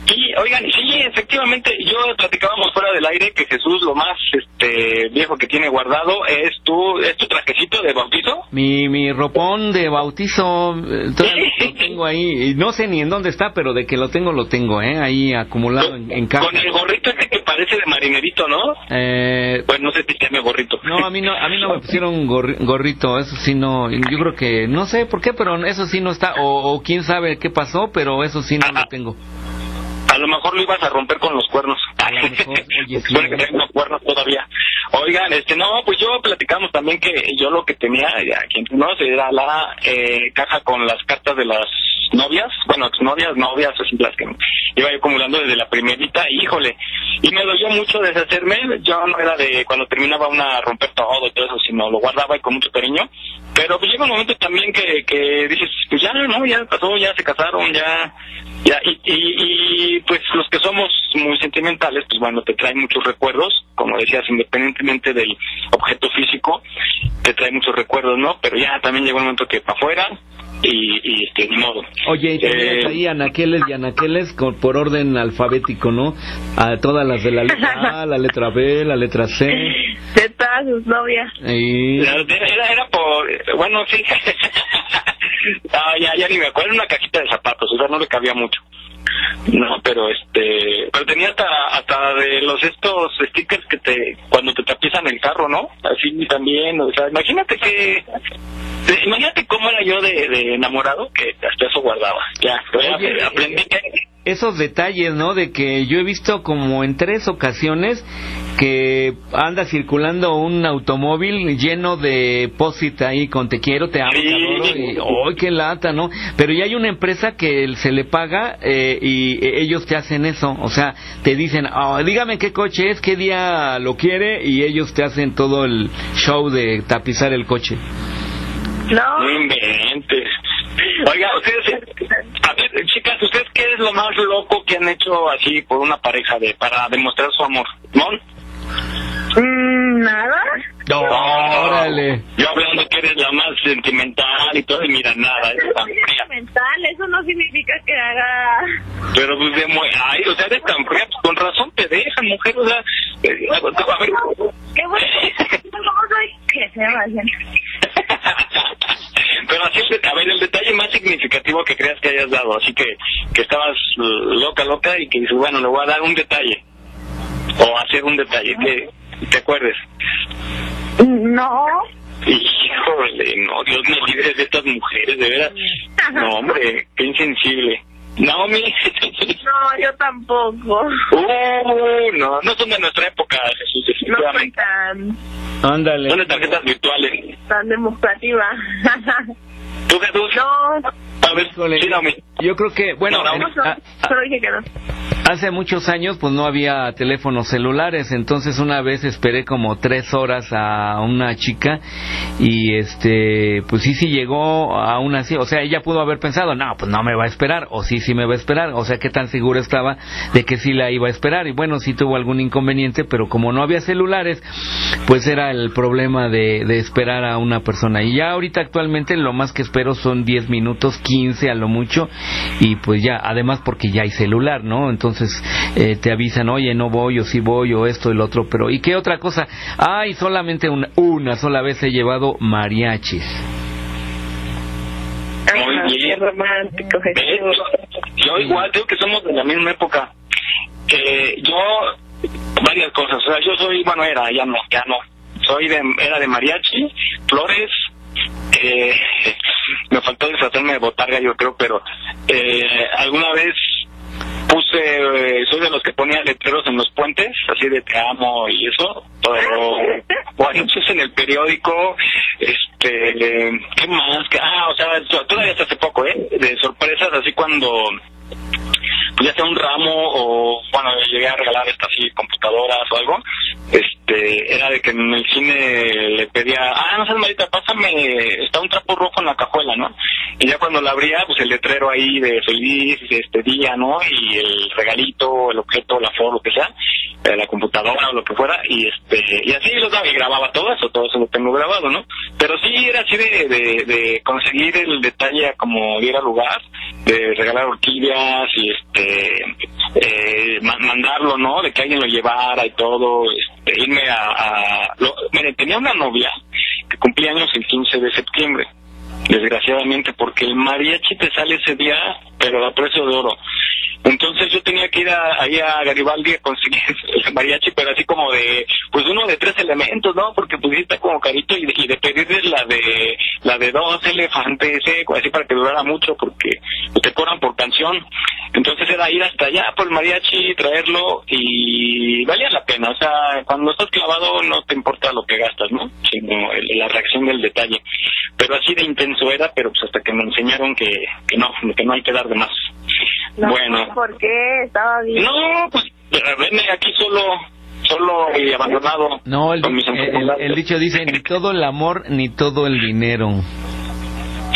Y, oigan, sí, efectivamente, yo platicábamos fuera del aire que Jesús lo más este viejo que tiene guardado es tu, es tu trajecito de bautizo. Mi, mi ropón de bautizo, eh, todavía lo tengo ahí, no sé ni en dónde está, pero de que lo tengo, lo tengo, ¿eh? Ahí acumulado en, en caja. Con el gorrito ese que parece de marinerito, ¿no? Eh, Pues no sé si tiene gorrito. no, a mí no, a mí no me pusieron gorri- gorrito, eso sí no, yo creo que, no sé por qué, pero eso sí no está, o, o quién sabe qué pasó, pero eso sí no lo tengo. A lo mejor lo ibas a romper con los cuernos. A lo mejor, oye, [laughs] sí. Que tengo cuernos todavía. Oigan, este, no, pues yo platicamos también que yo lo que tenía, aquí entre nos, era la eh, caja con las cartas de las novias, bueno, exnovias, novias, así las que iba yo acumulando desde la primerita, híjole, y me dolió mucho deshacerme. Yo no era de cuando terminaba una romper todo y todo eso, sino lo guardaba y con mucho cariño. Pero pues llega un momento también que, que dices, pues ya, no, ya pasó, ya se casaron, ya, ya, y, y, y pues los que somos muy sentimentales, pues bueno, te traen muchos recuerdos, como decías, independientemente del objeto físico, te trae muchos recuerdos, ¿no? Pero ya también llegó un momento que para afuera, y, y este, ni modo. Oye, y tenías Eh, ahí anaqueles y anaqueles con- por orden alfabético, ¿no? A todas las de la letra A, [laughs] la letra B, la letra C. De todas sus novias. Y... Era, era, era por, bueno, sí. [laughs] Ya, ya ni me acuerdo, era una cajita de zapatos, o sea, no le cabía mucho. No, pero este, pero tenía hasta, hasta de los estos stickers que te, cuando te tapiezan el carro, ¿no? Así también, o sea, imagínate que, imagínate cómo era yo de, de enamorado, que hasta eso guardaba. Ya, Oye, aprendí que, esos detalles, ¿no? De que yo he visto como en tres ocasiones que anda circulando un automóvil lleno de posit ahí con te quiero, te amo, te adoro y ¡ay, qué lata, ¿no? Pero ya hay una empresa que se le paga eh, y ellos te hacen eso, o sea, te dicen, "Ah, dígame qué coche es, qué día lo quiere y ellos te hacen todo el show de tapizar el coche. No, no inventes. Oiga, ustedes, a ver, chicas, ¿ustedes qué es lo más loco que han hecho así por una pareja de para demostrar su amor? ¿No? Mm, nada. órale. Yo hablando que eres la más sentimental y todo, y mira, nada, es tan fría. mental, eso no significa que haga... Pero pues de ay, o sea, eres tan fría, pues con razón te dejan, mujer, o sea, eh, a ver, Qué bueno, ¿cómo soy? Que se vayan. Pero así a ver, el detalle más significativo que creas que hayas dado, así que, que estabas loca, loca y que dices, bueno, le voy a dar un detalle, o hacer un detalle, que te acuerdes. No. Híjole, no, Dios me libre de estas mujeres, de veras. No, hombre, qué insensible. Naomi. No, yo tampoco. Uh, no, no son de nuestra época, Jesús, No soy definitivamente. tan, Ándale. Son de tarjetas virtuales. tan demostrativa. [laughs] ¿Tú, Jesús? No, A ver, sí. Yo creo que, bueno, No, no, en- no, a- a- solo dije que no. Hace muchos años pues no había teléfonos celulares, entonces una vez esperé como tres horas a una chica y este pues sí sí llegó a una así, o sea ella pudo haber pensado no pues no me va a esperar o sí sí me va a esperar, o sea qué tan segura estaba de que sí la iba a esperar y bueno sí tuvo algún inconveniente pero como no había celulares pues era el problema de, de esperar a una persona y ya ahorita actualmente lo más que espero son 10 minutos, 15 a lo mucho y pues ya, además porque ya hay celular, ¿no? Entonces eh, te avisan, oye, no voy o sí voy o esto lo otro, pero ¿y qué otra cosa? Ay, solamente una, una sola vez he llevado mariachis. Muy bien. Qué romántico, Jesús. Yo igual, creo que somos de la misma época. Eh, yo, varias cosas. O sea, yo soy, bueno, era, ya no, ya no. Soy de, era de mariachi, flores. Eh, me faltó deshacerme de botarga, yo creo, pero eh, alguna vez puse, eh, soy de los que ponía letreros en los puentes, así de te amo y eso, pero bueno, eso es en el periódico, este, ¿qué más? ¿Qué- Ah, o sea, to- todavía hasta hace poco, ¿eh? De sorpresas, así cuando, pues ya sea un ramo o, bueno, llegué a regalar estas así computadoras o algo, este, era de que en el cine le pedía, ah, no seas malita, pásame, está un trapo rojo en la cajuela, ¿no? Y ya cuando la abría, pues el letrero ahí de feliz, este día, ¿no? Y el regalito, el objeto, la foto, lo que sea, eh, la computadora o lo que fuera, y este, y así lo daba y grababa todo eso, todo eso lo tengo grabado, ¿no? Pero sí era así de, de, de conseguir el detalle a como diera lugar, de regalar orquídeas y este, eh, ma- mandarlo, ¿no? De que alguien lo llevara y todo, este, irme a, a lo- mire, tenía una novia que cumplía años el 15 de septiembre desgraciadamente, porque el mariachi te sale ese día, pero a precio de oro. Entonces yo tenía que ir a, ahí a Garibaldi a conseguir [laughs] el mariachi, pero así como de, pues uno de tres elementos, ¿no? Porque sí está como carito y de, pedirles la de, la de dos elefantes, eh, así para que durara mucho, porque te cobran por canción. Entonces era ir hasta allá por el mariachi, traerlo y valía la pena. O sea, cuando estás clavado no te importa lo que gastas, ¿no? Sino el- la reacción del detalle. Pero así de intenso era, pero pues hasta que me enseñaron que, que no, que no hay que dar de más. No, bueno. ¿Por qué? Estaba bien. No, pues Veme aquí solo, solo y abandonado. No, el, con mis el- el- enfermedades. el dicho dice, ni todo el amor, ni todo el dinero.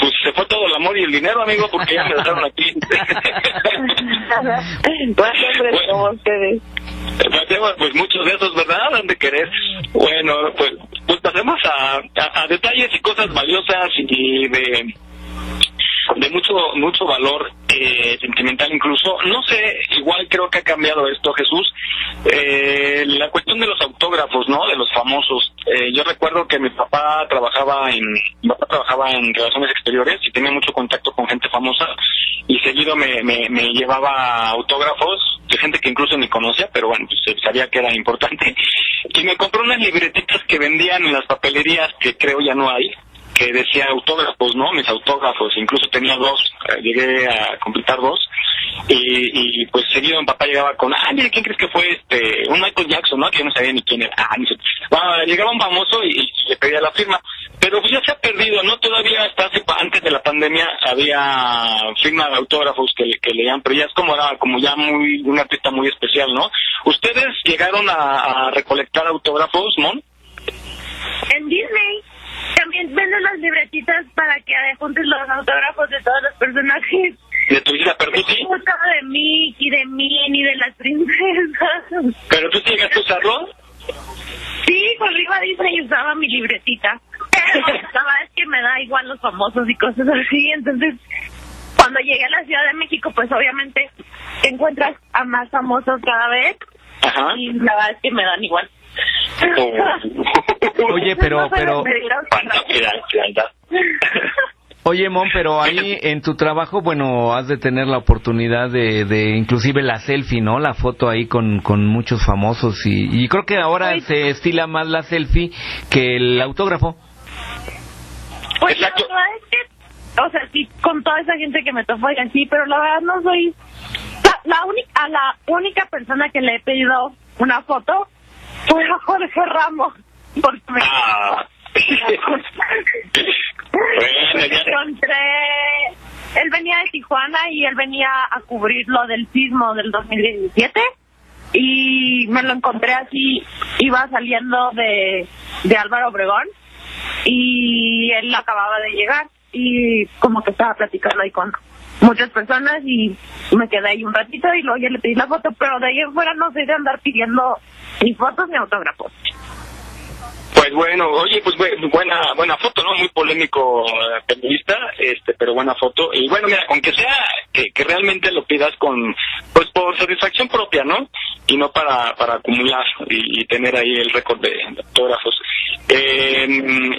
Pues se fue todo el amor y el dinero, amigo, porque ya me dejaron aquí. [laughs] Como ustedes. Pasemos, pues muchos de esos, ¿verdad? Han de querer. Bueno, pues, pues pasemos a, a, a detalles y cosas valiosas y de de mucho mucho valor eh, sentimental incluso. No sé igual creo que ha cambiado esto Jesús. Eh, la cuestión de los autógrafos no de los famosos. Eh, yo recuerdo que mi papá trabajaba en mi papá trabajaba en relaciones exteriores y tenía mucho contacto con gente famosa y seguido me, me, me llevaba autógrafos de gente que incluso ni conocía pero bueno pues sabía que era importante. Y me compró unas libretitas que vendían en las papelerías que creo ya no hay que decía autógrafos, ¿no? Mis autógrafos, incluso tenía dos, eh, llegué a completar dos, y, y pues seguido mi papá llegaba con, ah, mire, ¿quién crees que fue este? Un Michael Jackson, ¿no? Que yo no sabía ni quién era, ah, ni. Bueno, llegaba un famoso y, y le pedía la firma, pero pues ya se ha perdido, ¿no? Todavía hasta hace, antes de la pandemia había firma de autógrafos que, que leían, pero ya es como era, como ya muy, un artista muy especial, ¿no? ¿Ustedes llegaron a, a recolectar autógrafos, Mon? En Disney también venden las libretitas para que juntes los autógrafos de todos los personajes. De tu hija. Gustaba de Mickey, de Minnie, de las princesas. ¿Pero tú llegaste a usarlo? Sí, cuando iba a Disney usaba mi libretita. Pero [laughs] la verdad es que me da igual los famosos y cosas así. Entonces, cuando llegué a la Ciudad de México, pues obviamente encuentras a más famosos cada vez. Ajá. Y la verdad es que me dan igual. [laughs] Oye, pero, pero, oye, Mon, pero ahí en tu trabajo, bueno, has de tener la oportunidad de, de inclusive la selfie, ¿no? La foto ahí con, con muchos famosos y, y creo que ahora Ay. se estila más la selfie que el autógrafo. Pues Exacto. la verdad es que, o sea, sí, con toda esa gente que me oigan, sí, pero la verdad no soy... La, la única, a la única persona que le he pedido una foto fue a Jorge Ramos, porque me... Ah. [laughs] bueno, encontré... Él venía de Tijuana y él venía a cubrir lo del sismo del 2017 y me lo encontré así, iba saliendo de, de Álvaro Obregón y él acababa de llegar y como que estaba platicando ahí con muchas personas y me quedé ahí un ratito y luego ya le pedí la foto, pero de ahí en fuera no soy de andar pidiendo ni fotos ni autógrafos. Pues bueno, oye, pues bu- buena buena foto, ¿no? Muy polémico eh, periodista, este, pero buena foto. Y bueno, mira, aunque sea que, realmente lo pidas con, pues por satisfacción propia, ¿no? Y no para, para acumular y, tener ahí el récord de, de autógrafos. Eh,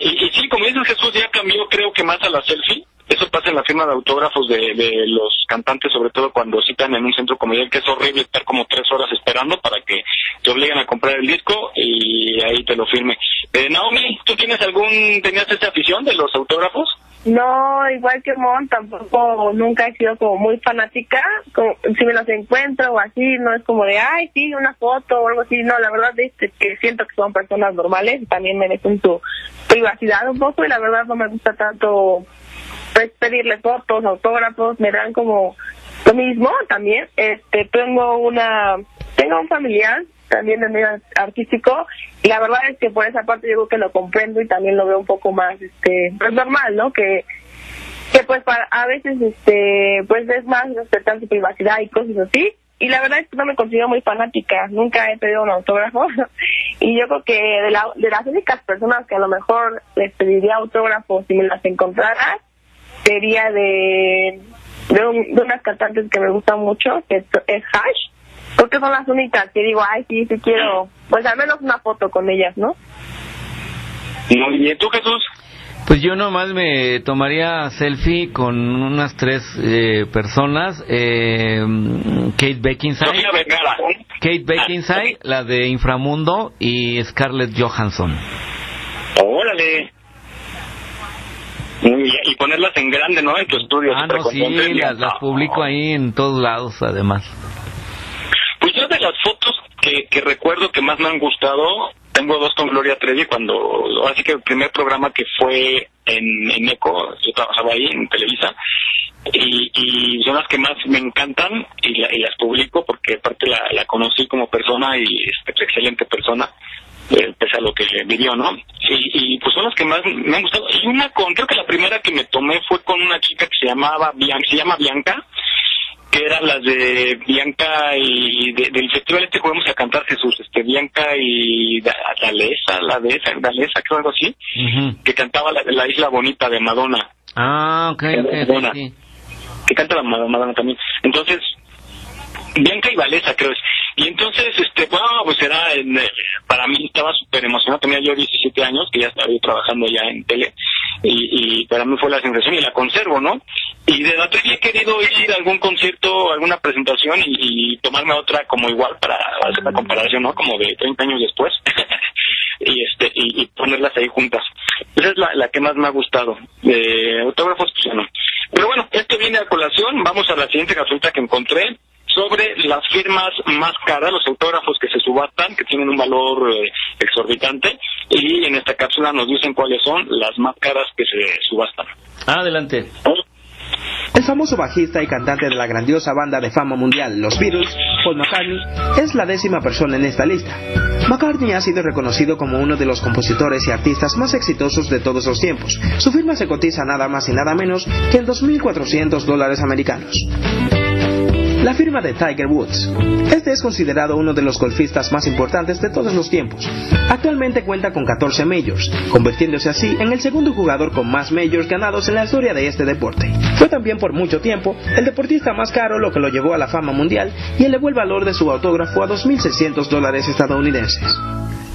y, y sí, como dices Jesús, ya cambió creo que más a la selfie. Eso pasa en la firma de autógrafos de, de los cantantes, sobre todo cuando citan en un centro comercial, que es horrible estar como tres horas esperando para que te obliguen a comprar el disco y ahí te lo firme. Eh, Naomi, ¿tú tienes algún, tenías esa afición de los autógrafos? No, igual que Mon, tampoco nunca he sido como muy fanática. Si me los encuentro o así, no es como de, ay, sí, una foto o algo así. No, la verdad es que siento que son personas normales y también merecen su privacidad un poco y la verdad no me gusta tanto pues, pedirle fotos, autógrafos, me dan como lo mismo también. Este, tengo una, tengo un familiar también de medio artístico y la verdad es que por esa parte yo creo que lo comprendo y también lo veo un poco más este pues normal no que que pues para a veces este pues es más respetar su privacidad y cosas así. Y la verdad es que no me considero muy fanática nunca he pedido un autógrafo. [laughs] Y yo creo que de, la, de las únicas personas que a lo mejor les pediría autógrafos si me las encontrara sería de de, un- de unas cantantes que me gustan mucho que es, es Hash creo que son las únicas que digo ay sí sí quiero pues al menos una foto con ellas no Muy bien, ¿tú Jesús? Pues yo nomás me tomaría selfie con unas tres eh, personas, eh, Kate Beckinsale. Kate Beckinsale, la de Inframundo y Scarlett Johansson. Órale. Muy bien, Y ponerlas en grande, ¿no? En tu estudio. Ah, no, sí, las, las publico ahí en todos lados, además. Pues yo de las fotos que, que recuerdo que más me han gustado, tengo dos con Gloria Trevi cuando, así que el primer programa que fue en, en ECO, yo trabajaba ahí en Televisa, y, y son las que más me encantan y, la- y las publico porque aparte la, la conocí como persona y este, excelente persona eh, pese a lo que vivió, ¿no? Y, y pues son las que más me han gustado. Y una con, creo que la primera que me tomé fue con una chica que se llamaba Bianca, se llama Bianca, que eran las de Bianca y de- del festival este que vamos a cantar Jesús, este Bianca y Da- Dalesa, la de esa, Dalesa, creo algo así, que cantaba la, la Isla Bonita de Madonna. Ah, ok, ok, sí, Madonna, sí. que canta la Mad- Madonna también. Entonces, Bianca y Valesa, creo es. Y entonces, este, bueno, pues era, en, eh, para mí estaba súper emocionado, tenía yo 17 años, que ya estaba trabajando ya en tele, y, para mí fue la sensación y la conservo, ¿no? Y de Trevi he querido ir a algún concierto, alguna presentación y, tomarme otra como igual para hacer la comparación, ¿no? Como de 30 años después. [laughs] y este y, ponerlas ahí juntas. Esa es la, la que más me ha gustado. De autógrafos, pues no. Pero bueno, esto viene a colación. Vamos a la siguiente capsulita que encontré sobre las firmas más caras, los autógrafos que se subastan, que tienen un valor eh, exorbitante. Y en esta cápsula nos dicen cuáles son las más caras que se subastan. Adelante. El famoso bajista y cantante de la grandiosa banda de fama mundial, los Beatles, Paul McCartney, es la décima persona en esta lista. McCartney ha sido reconocido como uno de los compositores y artistas más exitosos de todos los tiempos. Su firma se cotiza nada más y nada menos que en 2.400 dólares americanos. La firma de Tiger Woods. Este es considerado uno de los golfistas más importantes de todos los tiempos. Actualmente cuenta con 14 majors, convirtiéndose así en el segundo jugador con más majors ganados en la historia de este deporte. Fue también por mucho tiempo el deportista más caro, lo que lo llevó a la fama mundial y elevó el valor de su autógrafo a 2.600 dólares estadounidenses.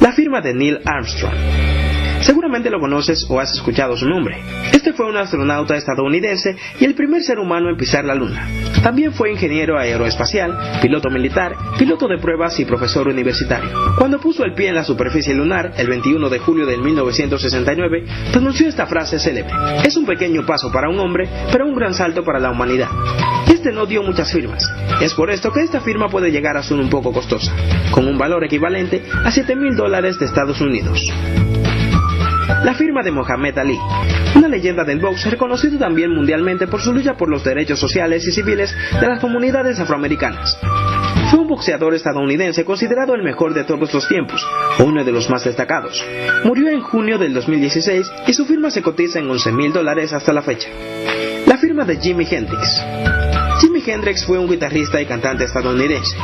La firma de Neil Armstrong. Seguramente lo conoces o has escuchado su nombre. Este fue un astronauta estadounidense y el primer ser humano en pisar la Luna. También fue ingeniero aeroespacial, piloto militar, piloto de pruebas y profesor universitario. Cuando puso el pie en la superficie lunar, el 21 de julio de 1969, pronunció esta frase célebre. Es un pequeño paso para un hombre, pero un gran salto para la humanidad. Este no dio muchas firmas. Es por esto que esta firma puede llegar a ser un poco costosa, con un valor equivalente a 7 mil dólares de Estados Unidos. La firma de Mohamed Ali, una leyenda del box reconocido también mundialmente por su lucha por los derechos sociales y civiles de las comunidades afroamericanas. Fue un boxeador estadounidense considerado el mejor de todos los tiempos, uno de los más destacados. Murió en junio del 2016 y su firma se cotiza en 11 mil dólares hasta la fecha. La firma de Jimi Hendrix. Jimi Hendrix fue un guitarrista y cantante estadounidense.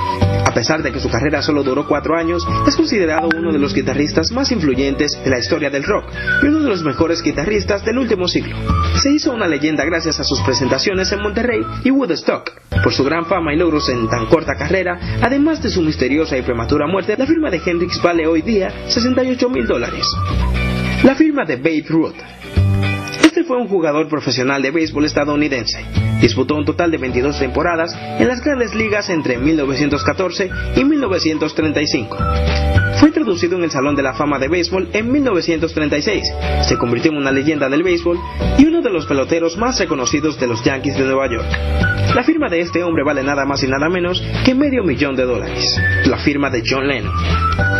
A pesar de que su carrera solo duró cuatro años, es considerado uno de los guitarristas más influyentes de la historia del rock y uno de los mejores guitarristas del último siglo. Se hizo una leyenda gracias a sus presentaciones en Monterrey y Woodstock. Por su gran fama y logros en tan corta carrera, además de su misteriosa y prematura muerte, la firma de Hendrix vale hoy día 68 mil dólares. La firma de Babe Ruth. Este fue un jugador profesional de béisbol estadounidense. Disputó un total de 22 temporadas en las grandes ligas entre 1914 y 1935. Fue introducido en el Salón de la Fama de Béisbol en 1936. Se convirtió en una leyenda del béisbol y uno de los peloteros más reconocidos de los Yankees de Nueva York. La firma de este hombre vale nada más y nada menos que medio millón de dólares. La firma de John Lennon.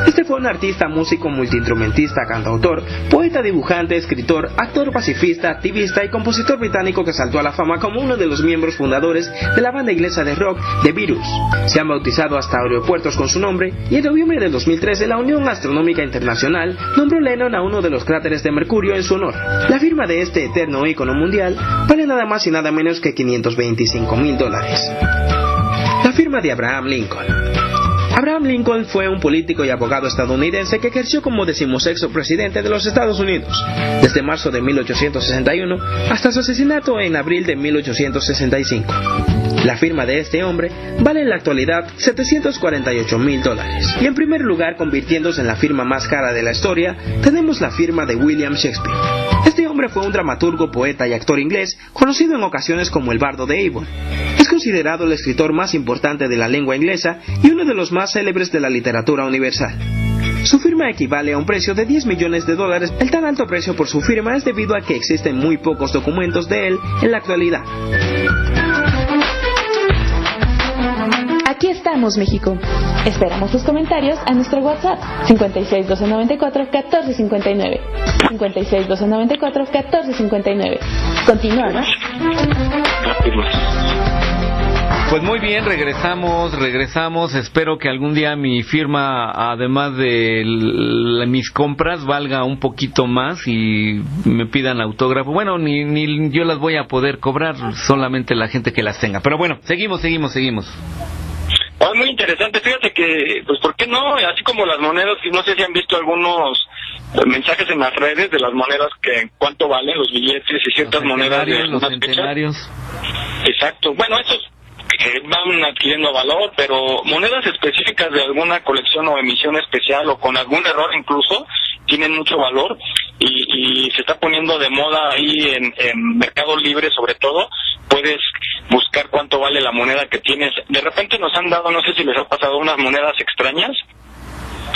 Este fue un artista, músico, multiinstrumentista, cantautor, poeta, dibujante, escritor, actor pacifista, activista y compositor británico que saltó a la fama como uno de los miembros fundadores de la banda inglesa de rock The Beatles. Se han bautizado hasta aeropuertos con su nombre y en noviembre de 2013 la Unión Astronómica Internacional nombró Lennon a uno de los cráteres de Mercurio en su honor. La firma de este eterno ícono mundial vale nada más y nada menos que 525 mil dólares. La firma de Abraham Lincoln. Abraham Lincoln fue un político y abogado estadounidense que ejerció como decimosexto presidente de los Estados Unidos, desde marzo de 1861 hasta su asesinato en abril de 1865. La firma de este hombre vale en la actualidad 748 mil dólares. Y en primer lugar, convirtiéndose en la firma más cara de la historia, tenemos la firma de William Shakespeare. Este hombre fue un dramaturgo, poeta y actor inglés, conocido en ocasiones como el Bardo de Avon. Es considerado el escritor más importante de la lengua inglesa y uno de los más célebres de la literatura universal. Su firma equivale a un precio de 10 millones de dólares. El tan alto precio por su firma es debido a que existen muy pocos documentos de él en la actualidad. Estamos, México. Esperamos tus comentarios a nuestro WhatsApp 56 294 1459. 56 294 1459. Continuamos. Pues muy bien, regresamos, regresamos. Espero que algún día mi firma, además de mis compras, valga un poquito más y me pidan autógrafo. Bueno, ni, ni yo las voy a poder cobrar, solamente la gente que las tenga. Pero bueno, seguimos, seguimos, seguimos. Oh, muy interesante. Fíjate que, pues, ¿por qué no? Así como las monedas, no sé si han visto algunos eh, mensajes en las redes de las monedas que cuánto valen los billetes y ciertas monedas de los fechas. centenarios. Exacto. Bueno, esos eh, van adquiriendo valor, pero monedas específicas de alguna colección o emisión especial o con algún error incluso tienen mucho valor y, y se está poniendo de moda ahí en, en Mercado Libre sobre todo. Puedes buscar cuánto vale la moneda que tienes. De repente nos han dado, no sé si les ha pasado, unas monedas extrañas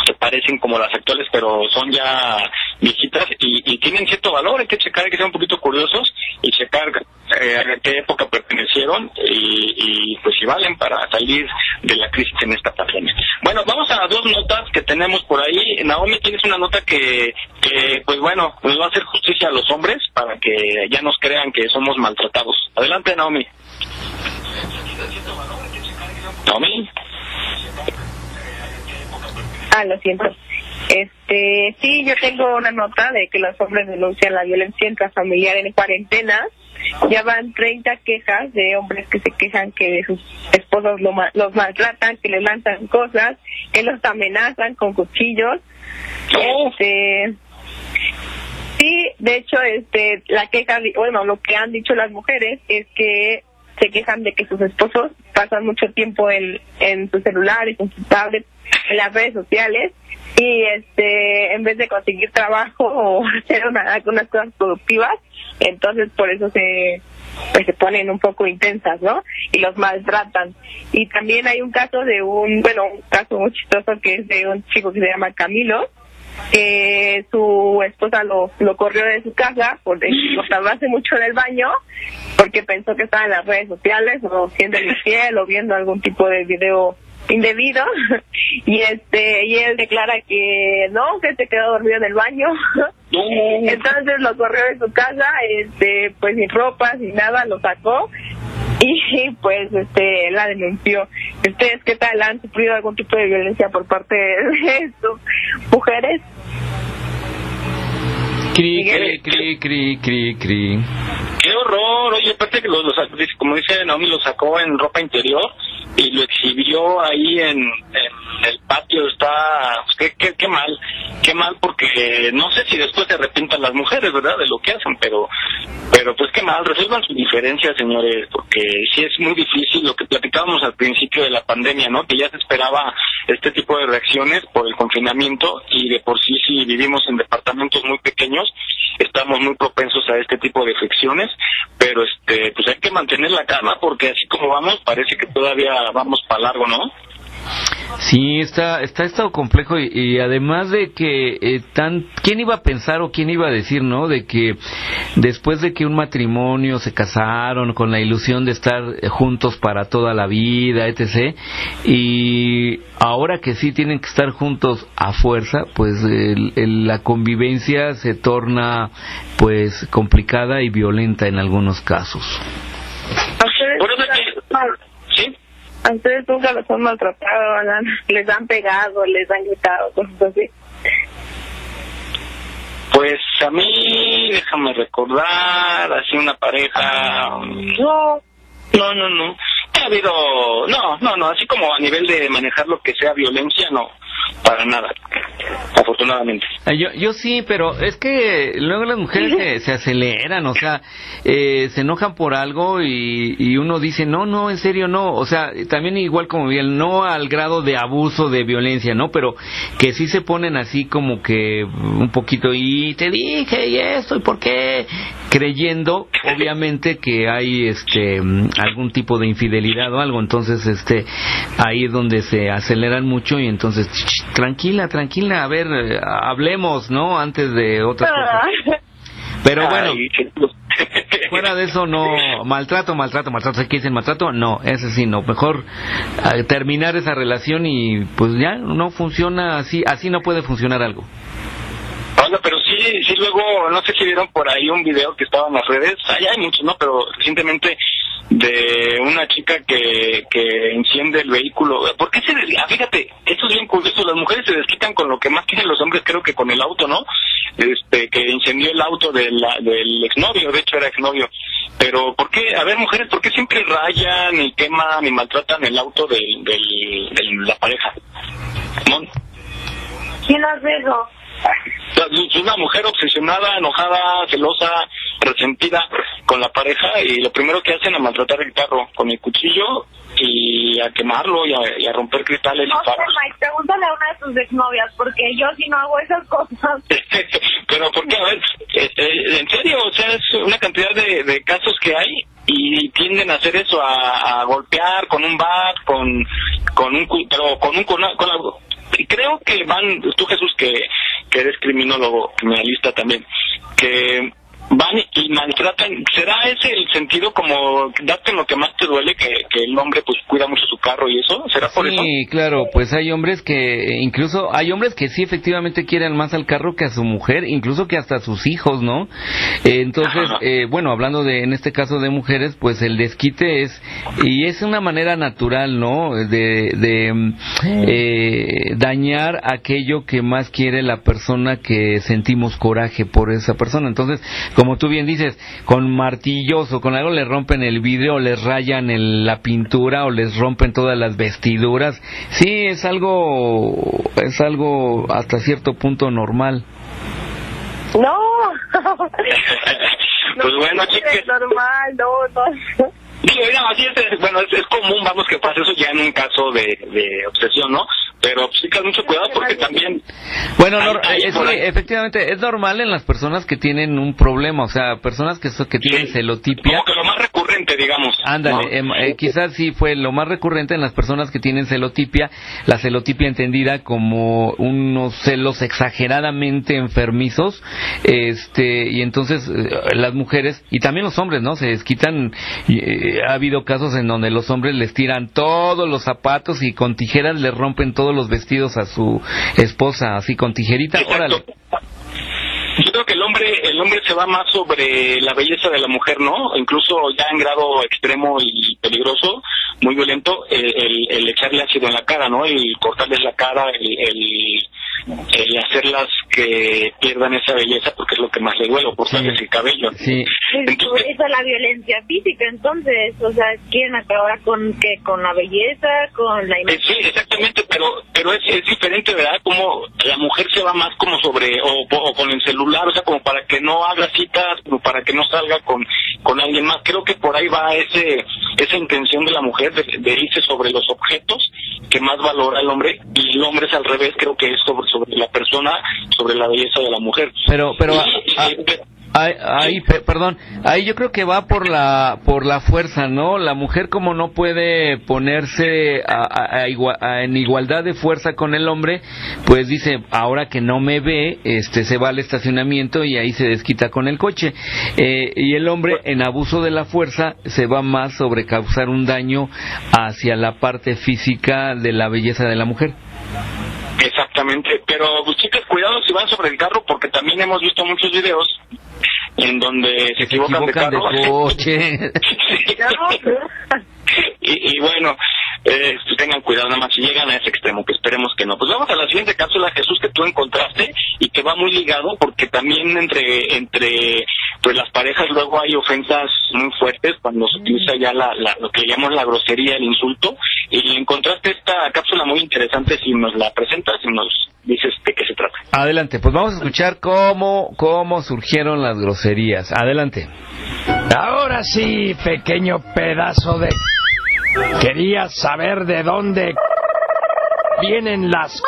que parecen como las actuales, pero son ya viejitas y, y tienen cierto valor. Hay que checar, hay que ser un poquito curiosos y checar eh, a qué época pertenecieron y, y pues si valen para salir de la crisis en esta pandemia. Bueno, vamos a dos notas que tenemos por ahí. Naomi, tienes una nota que, que pues bueno, nos va a hacer justicia a los hombres para que ya nos crean que somos maltratados. Adelante, Naomi. Naomi. Ah, lo siento. Este, sí, yo tengo una nota de que los hombres denuncian la violencia intrafamiliar en cuarentena. Ya van 30 quejas de hombres que se quejan que sus esposos lo ma- los maltratan, que les lanzan cosas, que los amenazan con cuchillos. Este, sí, de hecho, este, la queja, bueno, lo que han dicho las mujeres es que se quejan de que sus esposos pasan mucho tiempo en, en sus celulares, en sus tablets, en las redes sociales y este en vez de conseguir trabajo [laughs] o hacer una, algunas cosas productivas, entonces por eso se pues se ponen un poco intensas, ¿no? Y los maltratan. Y también hay un caso de un, bueno, un caso muy chistoso que es de un chico que se llama Camilo, que su esposa lo, lo corrió de su casa por tardarse [laughs] mucho en el baño porque pensó que estaba en las redes sociales o siendo infiel o viendo algún tipo de video indebido [laughs] y este y él declara que no que se quedó dormido en el baño. [laughs] Entonces lo corrió de su casa este pues sin ropa sin nada lo sacó [laughs] y pues este la denunció. Ustedes qué tal han sufrido algún tipo de violencia por parte de sus mujeres Cri, cri, cri, cri, cri, cri. Qué horror, oye, aparte que lo, lo sacó, dice- como dice Naomi, lo sacó en ropa interior y lo exhibió ahí en, en el patio, está, pues, qué, qué, qué mal, qué mal, porque no sé si después se arrepientan las mujeres, ¿verdad?, de lo que hacen, pero, pero pues qué mal, resuelvan sus diferencias, señores, porque sí es muy difícil lo que platicábamos al principio de la pandemia, ¿no?, que ya se esperaba este tipo de reacciones por el confinamiento y de por sí si vivimos en departamentos muy pequeños estamos muy propensos a este tipo de fricciones, pero este pues hay que mantener la calma porque así como vamos parece que todavía vamos para largo, ¿no? Sí, está, está estado complejo y, además de que eh, tan, ¿quién iba a pensar o quién iba a decir, no? De que después de que un matrimonio se casaron con la ilusión de estar juntos para toda la vida, etc. Y ahora que sí tienen que estar juntos a fuerza, pues el- la convivencia se torna pues complicada y violenta en algunos casos. ¿A ustedes, nunca, ¿Sí? ¿A ustedes nunca los han maltratado? ¿Han- ¿Les han pegado? ¿Les han gritado? Cosas así. Pues a mí, déjame recordar, así una pareja, no, no, no, no. Ha habido, no, no, no, así como a nivel de manejar lo que sea violencia, no, para nada, afortunadamente. Ah, Yo, yo sí, pero es que luego las mujeres se, se aceleran, o sea, eh, se enojan por algo y, y uno dice, no, no, en serio, no. O sea, también igual como bien, no al grado de abuso, de violencia, ¿no? Pero que sí se ponen así como que un poquito, y te dije, y esto, y por qué, creyendo, obviamente, que hay este algún tipo de infidelidad o algo. Entonces, este, ahí es donde se aceleran mucho y entonces, "Ch, tranquila, tranquila, a ver, eh, hablemos, ¿no? Antes de otras cosas. Pero bueno, [laughs] fuera de eso no, maltrato, maltrato, maltrato, ¿qué dicen maltrato? No, ese sí, no, mejor eh, terminar esa relación y pues ya no funciona así, así no puede funcionar algo. Oiga, pero sí, sí luego, no sé si vieron por ahí un video que estaba en las redes, allá hay muchos, ¿no? Pero recientemente de chica que, que enciende el vehículo. ¿Por qué se desquita? Fíjate, esto es bien curioso, las mujeres se desquitan con lo que más quieren los hombres, creo que con el auto, ¿no? Este, que incendió el auto de la- del exnovio, de hecho era exnovio. Pero, ¿por qué? A ver, mujeres, ¿por qué siempre rayan y queman y maltratan el auto del, del, de la pareja? Mon. ¿Quién hace eso? Es una mujer obsesionada, enojada, celosa, resentida con la pareja y lo primero que hacen es maltratar el carro con el cuchillo y a quemarlo y a, y a romper cristales No sé. Mike, pregúntale a una de tus exnovias, porque yo si no hago esas cosas. [laughs] Pero ¿por qué? A ver, eh, en serio, o sea, es una cantidad de, de casos que hay y tienden a hacer eso, a, a golpear con un bat, con, con un, pero con un, con, con algo. Y creo que van, tú Jesús, que, que eres criminólogo, criminalista también, que van y maltratan, ¿será ese el sentido como darte lo que más te duele, que, que el hombre pues cuida mucho su carro y eso? ¿Será por eso? Sí, claro, pues hay hombres que, incluso, hay hombres que sí efectivamente quieren más al carro que a su mujer, incluso que hasta a sus hijos, ¿no? Eh, entonces, eh, bueno, hablando de, en este caso de mujeres, pues el desquite es, y es una manera natural, ¿no? De, de eh, dañar aquello que más quiere la persona que sentimos coraje por esa persona. Entonces, como tú bien dices, con martillos o con algo le rompen el vidrio o les rayan el- la pintura o les rompen todas las vestiduras. Sí, es algo, es algo hasta cierto punto normal. No. [laughs] Pues bueno, chicas. Es normal, no, no. Sí, no, así es, bueno, es, es común, vamos, que pase eso ya en un caso de, de obsesión, ¿no? Pero pues, chicas, mucho cuidado porque también... Bueno, Hay- no, hay eh, sí, efectivamente, es normal en las personas que tienen un problema, o sea, personas que, so- que tienen celotipia. Como que lo más recurrente, digamos. Ándale, ¿no? em, eh, quizás sí fue lo más recurrente en las personas que tienen celotipia, la celotipia entendida como unos celos exageradamente enfermizos, este, y entonces eh, las mujeres y también los hombres, ¿no? Se desquitan, y, eh, ha habido casos en donde los hombres les tiran todos los zapatos y con tijeras les rompen todos los vestidos a su esposa, así con tijerita, órale. Yo creo que el hombre, el hombre se va más sobre la belleza de la mujer, ¿no? Incluso ya en grado extremo y peligroso, muy violento, el, el- el echarle ácido en la cara, ¿no? El cortarles la cara, el, el, el hacerlas que pierdan esa belleza porque es lo que más le duele, cortarles el cabello. Sí. Es por eso la violencia física, entonces, o sea, quieren acabar con que con la belleza, con la Eh, imagen. sí, exactamente, pero pero es, es diferente, ¿verdad? Como la mujer se va más como sobre, o, o con el celular, o sea, como para que no haga citas, como para que no salga con, con alguien más. Creo que por ahí va ese esa intención de la mujer de, de irse sobre los objetos que más valora el hombre, y el hombre es al revés, creo que es sobre, sobre la persona, sobre la belleza de la mujer. Pero, pero, Y- ah, Ahí, ahí, pe- perdón, ahí yo creo que va por la por la fuerza, ¿no? La mujer como no puede ponerse a- a- a- en igualdad de fuerza con el hombre, pues dice, ahora que no me ve, este se va al estacionamiento y ahí se desquita con el coche. Eh, y el hombre en abuso de la fuerza se va más sobre causar un daño hacia la parte física de la belleza de la mujer. Exactamente, pero pues chicas, cuidado si van sobre el carro porque también hemos visto muchos videos en donde se equivocan, equivocan de de carro. coche. [laughs] [laughs] y, y bueno, eh, tengan cuidado nada más si llegan a ese extremo, que esperemos que no. Pues vamos a la siguiente cápsula, Jesús, que tú encontraste y que va muy ligado porque también entre entre pues las parejas luego hay ofensas muy fuertes cuando se utiliza ya la, la- lo que llamamos la grosería, el insulto. Y encontraste esta cápsula muy interesante, si nos la presentas y nos dices de qué se trata. Adelante, pues vamos a escuchar cómo, cómo surgieron las groserías. Adelante. Ahora sí, pequeño pedazo de... Querías saber de dónde vienen las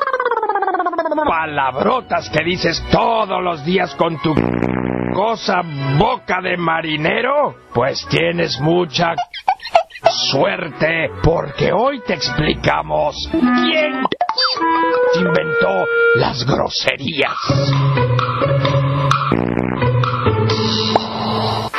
palabrotas que dices todos los días con tu cosa boca de marinero. Pues tienes mucha suerte, porque hoy te explicamos quién inventó las groserías.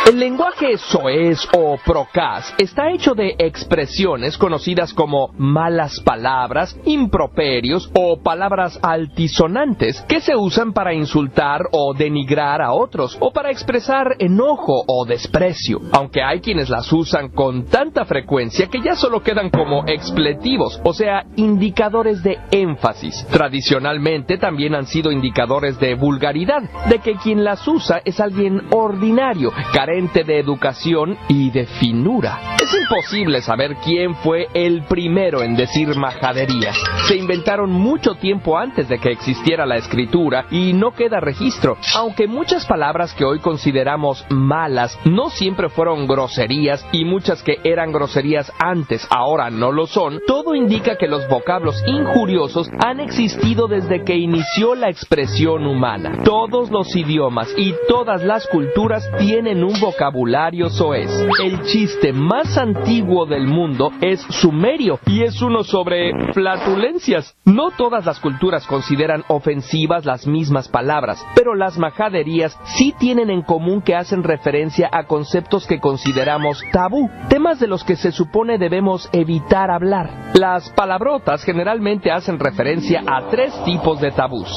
El lenguaje soez o procaz está hecho de expresiones conocidas como malas palabras, improperios o palabras altisonantes que se usan para insultar o denigrar a otros o para expresar enojo o desprecio, aunque hay quienes las usan con tanta frecuencia que ya solo quedan como expletivos, o sea, indicadores de énfasis. Tradicionalmente también han sido indicadores de vulgaridad, de que quien las usa es alguien ordinario, de educación y de finura. Es imposible saber quién fue el primero en decir majaderías. Se inventaron mucho tiempo antes de que existiera la escritura y no queda registro, aunque muchas palabras que hoy consideramos malas no siempre fueron groserías y muchas que eran groserías antes ahora no lo son, todo indica que los vocablos injuriosos han existido desde que inició la expresión humana. Todos los idiomas y todas las culturas tienen un vocabulario soez. El chiste más antiguo del mundo es sumerio y es uno sobre flatulencias. No todas las culturas consideran ofensivas las mismas palabras, pero las majaderías sí tienen en común que hacen referencia a conceptos que consideramos tabú, temas de los que se supone debemos evitar hablar. Las palabrotas generalmente hacen referencia a tres tipos de tabús.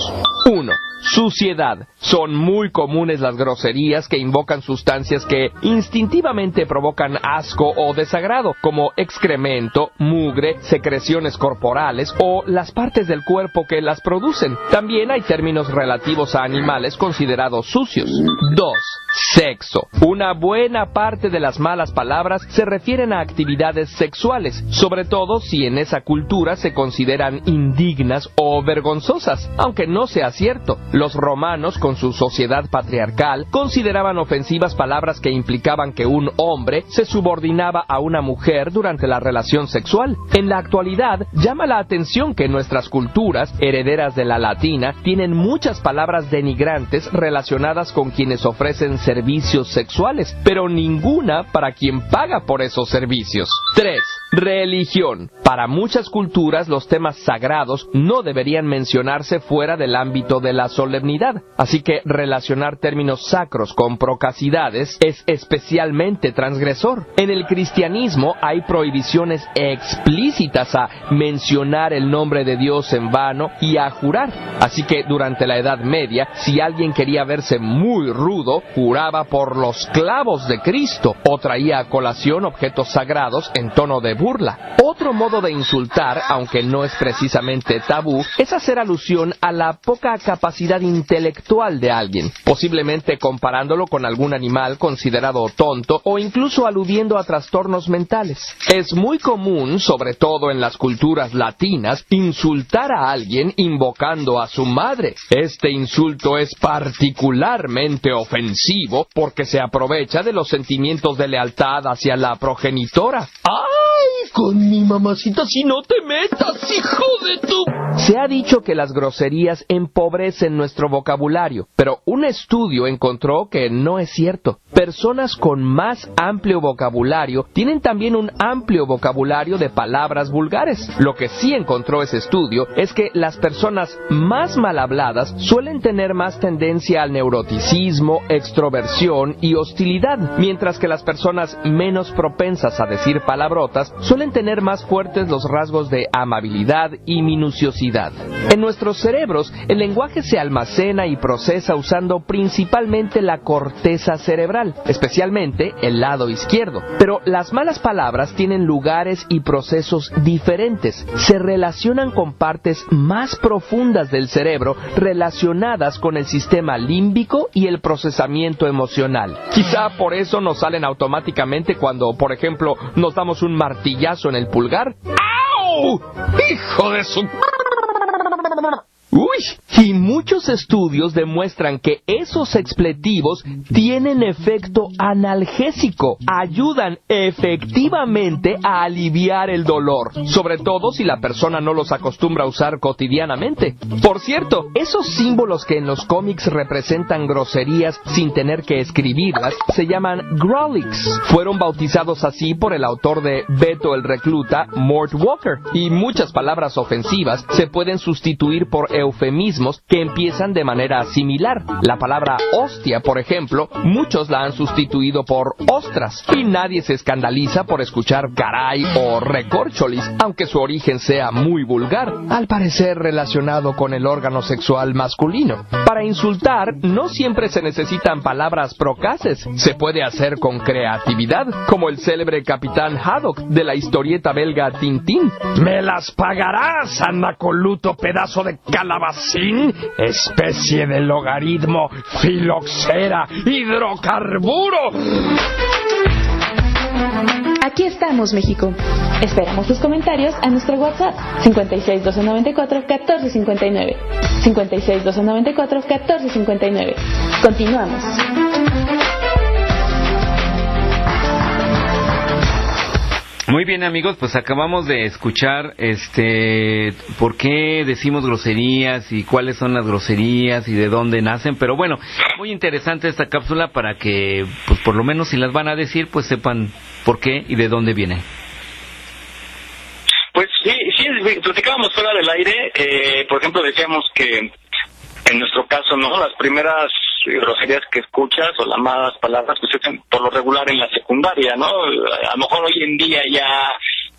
1. Suciedad. Son muy comunes las groserías que invocan sustancias que instintivamente provocan asco o desagrado, como excremento, mugre, secreciones corporales o las partes del cuerpo que las producen. También hay términos relativos a animales considerados sucios. 2. Sexo. Una buena parte de las malas palabras se refieren a actividades sexuales, sobre todo si en esa cultura se consideran indignas o vergonzosas, aunque no sea cierto. Los romanos, con su sociedad patriarcal, consideraban ofensivas palabras que implicaban que un hombre se subordinaba a una mujer durante la relación sexual. En la actualidad, llama la atención que nuestras culturas, herederas de la latina, tienen muchas palabras denigrantes relacionadas con quienes ofrecen servicios sexuales, pero ninguna para quien paga por esos servicios. 3. Religión. Para muchas culturas los temas sagrados no deberían mencionarse fuera del ámbito de la solemnidad, así que relacionar términos sacros con procacidades es especialmente transgresor. En el cristianismo hay prohibiciones explícitas a mencionar el nombre de Dios en vano y a jurar, así que durante la Edad Media, si alguien quería verse muy rudo, juraba por los clavos de Cristo o traía a colación objetos sagrados en tono de burla. Otro modo de insultar, aunque no es precisamente tabú, es hacer alusión a la poca capacidad intelectual de alguien, posiblemente comparándolo con algún animal considerado tonto o incluso aludiendo a trastornos mentales. Es muy común, sobre todo en las culturas latinas, insultar a alguien invocando a su madre. Este insulto es particularmente ofensivo porque se aprovecha de los sentimientos de lealtad hacia la progenitora. ¡Ay! Con mi mamacita si no te metas, hijo de tu... Se ha dicho que las groserías empobrecen nuestro vocabulario, pero un estudio encontró que no es cierto. Personas con más amplio vocabulario tienen también un amplio vocabulario de palabras vulgares. Lo que sí encontró ese estudio es que las personas más mal habladas suelen tener más tendencia al neuroticismo, extroversión y hostilidad, mientras que las personas menos propensas a decir palabrotas suelen tener más fuertes los rasgos de amabilidad y minuciosidad. En nuestros cerebros, el lenguaje se almacena y procesa usando principalmente la corteza cerebral, especialmente el lado izquierdo. Pero las malas palabras tienen lugares y procesos diferentes. Se relacionan con partes más profundas del cerebro relacionadas con el sistema límbico y el procesamiento emocional. Quizá por eso nos salen automáticamente cuando, por ejemplo, nos damos un martillazo en el pulgar. ¡Au! ¡Hijo de su... Y muchos estudios demuestran que esos expletivos tienen efecto analgésico, ayudan efectivamente a aliviar el dolor, sobre todo si la persona no los acostumbra a usar cotidianamente. Por cierto, esos símbolos que en los cómics representan groserías sin tener que escribirlas se llaman Grolix. Fueron bautizados así por el autor de Beto el Recluta, Mort Walker, y muchas palabras ofensivas se pueden sustituir por eufemismos que empiezan de manera similar. La palabra hostia, por ejemplo, muchos la han sustituido por ostras y nadie se escandaliza por escuchar caray o recorcholis, aunque su origen sea muy vulgar, al parecer relacionado con el órgano sexual masculino. Para insultar no siempre se necesitan palabras procaces, se puede hacer con creatividad, como el célebre capitán Haddock de la historieta belga Tintín. ¿Me las pagarás, anacoluto pedazo de calabacín? Especie de logaritmo, filoxera, hidrocarburo. Aquí estamos, México. Esperamos tus comentarios a nuestro WhatsApp 56 294 1459. 56 294 1459. Continuamos. Muy bien amigos, pues acabamos de escuchar este por qué decimos groserías y cuáles son las groserías y de dónde nacen, pero bueno, muy interesante esta cápsula para que pues por lo menos si las van a decir pues sepan por qué y de dónde vienen. Pues sí, sí, platicábamos fuera del aire, eh, por ejemplo decíamos que en nuestro caso, ¿no? Las primeras groserías que escuchas o las malas palabras se hacen por lo regular en la secundaria, ¿no? A lo mejor hoy en día ya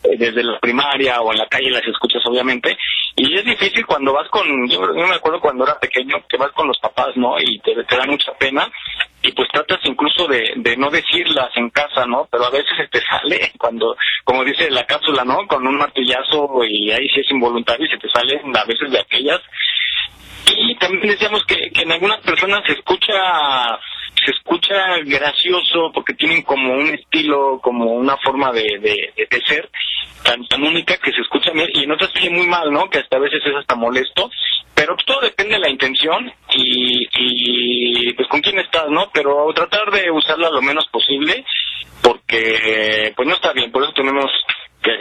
eh, desde la primaria o en la calle las escuchas obviamente y es difícil cuando vas con yo, me acuerdo cuando era pequeño que vas con los papás no y te, te da mucha pena y pues tratas incluso de, de no decirlas en casa no pero a veces se te sale cuando como dice la cápsula no con un martillazo y ahí sí es involuntario y se te salen a veces de aquellas y también decíamos que, que en algunas personas se escucha se escucha gracioso porque tienen como un estilo, como una forma de, de, de ser tan, tan única que se escucha bien y en otras se muy mal, ¿no? Que hasta a veces es hasta molesto, pero todo depende de la intención y, y pues con quién estás, ¿no? Pero tratar de usarla lo menos posible porque pues no está bien, por eso tenemos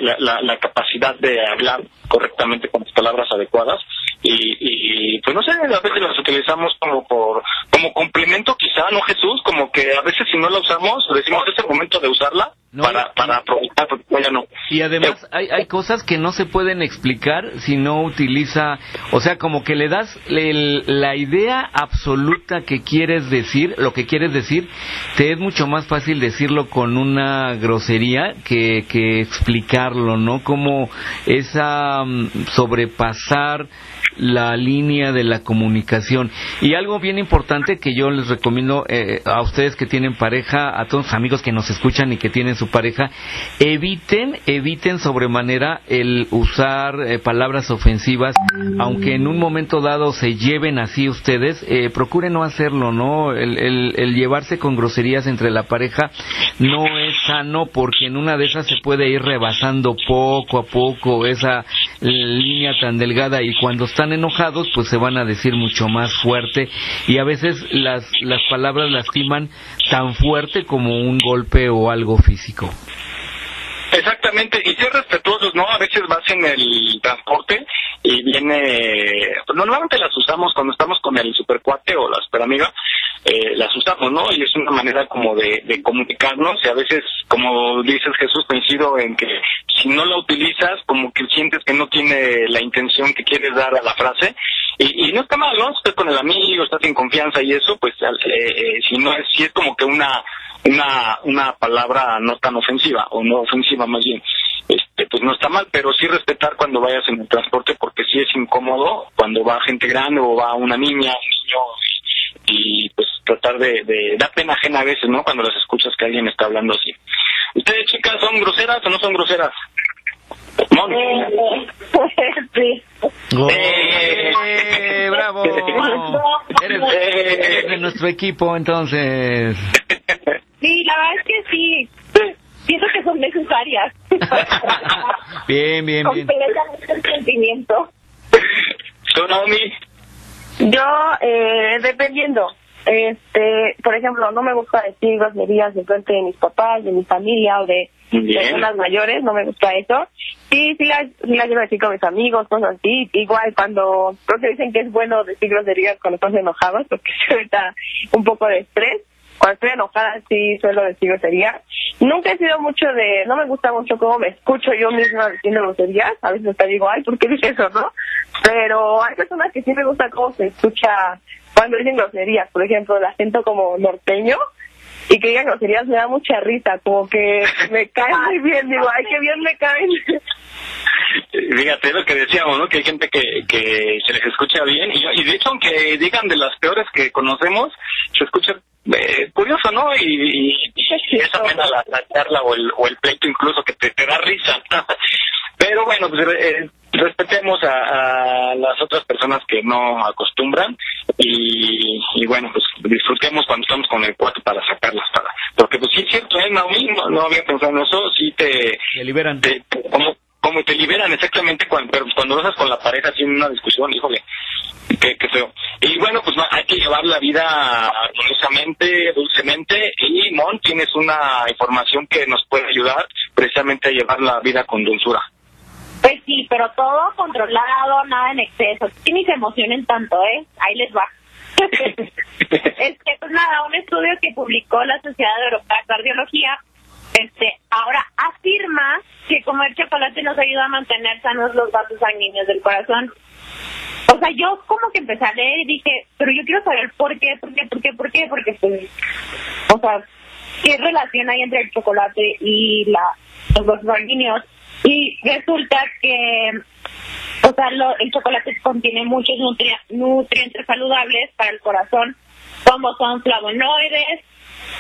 la, la, la capacidad de hablar correctamente con las palabras adecuadas y, y pues no sé, a veces las utilizamos como por como complemento quizá, ¿no Jesús? Como que a veces si no la usamos, decimos es el momento de usarla para, para aprovechar, porque ya no. Y además hay, hay cosas que no se pueden explicar si no utiliza, o sea, como que le das el- la idea absoluta que quieres decir, lo que quieres decir, te es mucho más fácil decirlo con una grosería que, que explicarlo, ¿no? Como esa mm, sobrepasar la línea de la comunicación. Y algo bien importante que yo les recomiendo eh, a ustedes que tienen pareja, a todos los amigos que nos escuchan y que tienen su pareja, eviten, eviten sobremanera el usar eh, palabras ofensivas, aunque en un momento dado se lleven así ustedes, eh, procuren no hacerlo, ¿no? El, el- el llevarse con groserías entre la pareja no es sano porque en una de esas se puede ir rebasando poco a poco esa línea tan delgada y cuando están enojados pues se van a decir mucho más fuerte y a veces las, las palabras lastiman tan fuerte como un golpe o algo físico. Exactamente, y ser respetuosos, ¿no? A veces vas en el transporte y viene, normalmente las usamos cuando estamos con el supercuate o la superamiga, eh, las usamos, ¿no? Y es una manera como de, de comunicarnos y a veces, como dices Jesús, coincido en que si no la utilizas, como que sientes que no tiene la intención que quieres dar a la frase y, y no está mal, ¿no? Estás con el amigo, estás en confianza y eso, pues eh, eh, si no es, si es como que una una una palabra no tan ofensiva o no ofensiva más bien este pues no está mal pero sí respetar cuando vayas en el transporte porque sí es incómodo cuando va gente grande o va una niña un niño y, pues tratar de, de da pena ajena a veces no cuando las escuchas que alguien está hablando así ustedes chicas son groseras o no son groseras Mon. [laughs] sí. ¡Eh, bravo! [laughs] Eres, eres de nuestro equipo entonces. Sí, la verdad es que sí. Pienso que son necesarias. [laughs] Bien, bien, bien. Completamente el sentimiento. ¿Tú, Naomi? Yo, eh, dependiendo. Este, por ejemplo, no me gusta decir groserías de frente de mis papás, de mi familia o de personas mayores, no me gusta eso. Sí, sí las, sí las llevo a decir con mis amigos, cosas así. Igual cuando, creo que dicen que es bueno decir groserías cuando estás enojados, porque [laughs] se ahorita un poco de estrés. Cuando estoy enojada sí suelo decir groserías. nunca he sido mucho de, no me gusta mucho cómo me escucho yo misma diciendo groserías, a veces hasta digo, ay, ¿por qué dije eso, no? Pero hay personas que sí me gusta cómo se escucha cuando dicen groserías, por ejemplo, el acento como norteño, y que digan groserías me da mucha risa, como que me [laughs] cae muy bien, digo, ay, qué bien me caen. [laughs] Fíjate lo que decíamos, ¿no? Que hay gente que, que se les escucha bien y, y de hecho aunque digan de las peores que conocemos, se escucha eh, curioso, ¿no? Y, y, y es amena la, la charla o el, o el pleito incluso que te, te da risa. [laughs] Pero bueno, pues eh, respetemos a, a las otras personas que no acostumbran y, y bueno, pues disfrutemos cuando estamos con el cuarto para sacarlas para porque pues sí es cierto, ¿eh? Naomi? no, no había pensado en eso, sí te... Te liberan. te- como, como te liberan exactamente cuando, pero cuando lo haces con la pareja así en una discusión, híjole, qué, qué feo. Y bueno, pues hay que llevar la vida armoniosamente, dulcemente y Mon, tienes una información que nos puede ayudar precisamente a llevar la vida con dulzura. Pues sí, pero todo controlado, nada en exceso. Que ni se emocionen tanto, ¿eh? Ahí les va. [laughs] este, pues nada, un estudio que publicó la Sociedad Europea de Cardiología, este, ahora afirma que comer chocolate nos ayuda a mantener sanos los vasos sanguíneos del corazón. Sea, yo como que empecé a leer y dije, pero yo quiero saber por qué, por qué, por qué, por qué, porque pues, o sea, ¿qué relación hay entre el chocolate y la, los vasos sanguíneos? Y resulta que, o sea, lo- el chocolate contiene muchos nutri- nutrientes saludables para el corazón, como son flavonoides,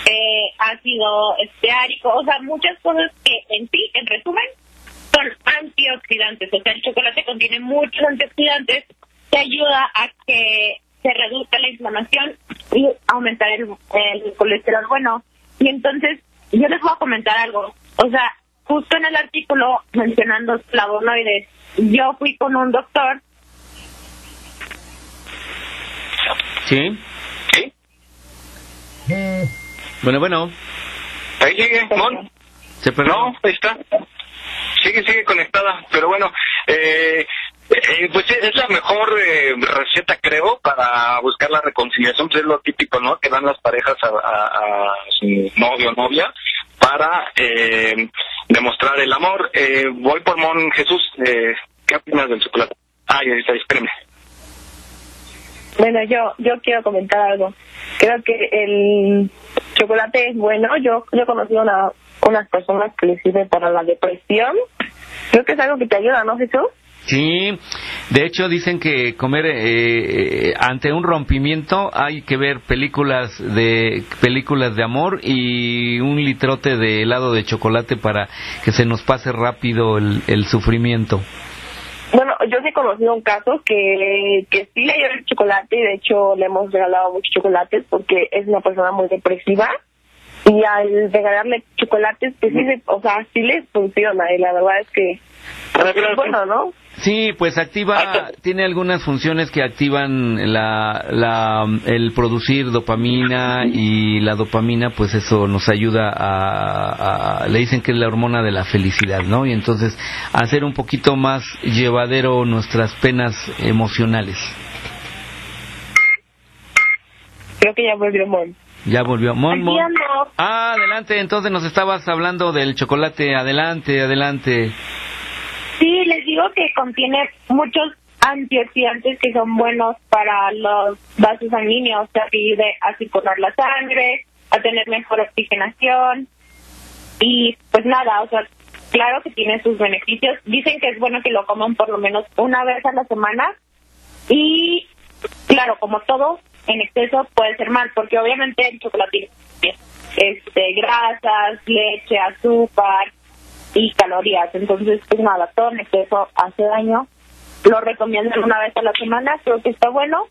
eh, ácido esteárico, o sea, muchas cosas que en sí, en resumen, son antioxidantes. O sea, el chocolate contiene muchos antioxidantes que ayuda a que se reduzca la inflamación y aumentar el, el colesterol bueno. Y entonces, yo les voy a comentar algo. O sea, justo en el artículo mencionando flavonoides, yo fui con un doctor ¿Sí? ¿Sí? Bueno, bueno. Ahí sigue, Mon. Se perdió. No, ahí está. Sigue, sigue conectada. Pero bueno, eh, eh, pues es la mejor eh, receta, creo, para buscar la reconciliación. Pues es lo típico, ¿no? Que dan las parejas a, su novio o novia para eh, demostrar el amor. Eh, voy por Mon Jesús. Eh, ¿Qué opinas del chocolate? Ay, ahí está, espérame. Bueno, yo yo quiero comentar algo. Creo que el chocolate es bueno. Yo yo he conocido una, unas personas que les sirve para la depresión. Creo que es algo que te ayuda, ¿no, Jesús? Sí, de hecho dicen que comer eh, eh, ante un rompimiento hay que ver películas de películas de amor y un litrote de helado de chocolate para que se nos pase rápido el, el sufrimiento. Bueno, yo sí he conocido un caso que, que sí le dio el chocolate y de hecho le hemos regalado muchos chocolates porque es una persona muy depresiva y al regalarle chocolates, pues sí, o sea, sí les funciona y la verdad es que es bueno, ¿no? Sí, pues activa, tiene algunas funciones que activan la, la, el producir dopamina y la dopamina, pues eso nos ayuda a, a- le dicen que es la hormona de la felicidad, ¿no? Y entonces hacer un poquito más llevadero nuestras penas emocionales. Creo que ya volvió Mon. Ya volvió. Mon, Mon. Ah, adelante, entonces nos estabas hablando del chocolate, adelante, adelante. Digo que contiene muchos antioxidantes que son buenos para los vasos sanguíneos, te ayuda a circular la sangre, a tener mejor oxigenación y pues nada, o sea, claro que tiene sus beneficios. Dicen que es bueno que lo coman por lo menos una vez a la semana y claro, como todo en exceso puede ser mal, porque obviamente el chocolate tiene este, grasas, leche, azúcar, y calorías. Entonces, pues nada, todo en exceso hace daño. Lo recomiendan una vez a la semana, creo que está bueno.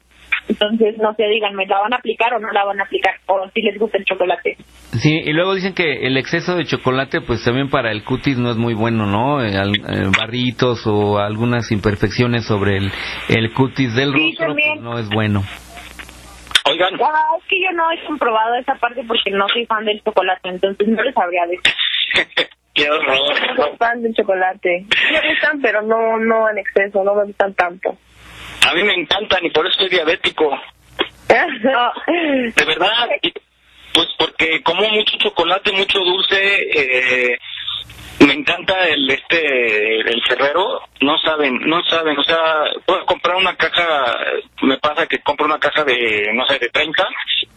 Entonces, no se digan, ¿me la van a aplicar o no la van a aplicar? O si les gusta el chocolate. Sí, y luego dicen que el exceso de chocolate, pues también para el cutis no es muy bueno, ¿no? Eh, al- eh, barritos o algunas imperfecciones sobre el, el cutis del Sí, rostro, pues no es bueno. Oigan, Ah, es que yo no he comprobado esa parte porque no soy fan del chocolate, entonces no les sabría decir. [laughs] qué horror. soy fan del chocolate. Me gustan, pero no no en exceso, no me gustan tanto. A mí me encantan y por eso soy diabético. [laughs] De verdad. Pues porque como mucho chocolate, mucho dulce, eh, me encanta el este el ferrero, no saben, no saben, o sea, puedo comprar una caja, me pasa que compro una caja de, no sé, de 30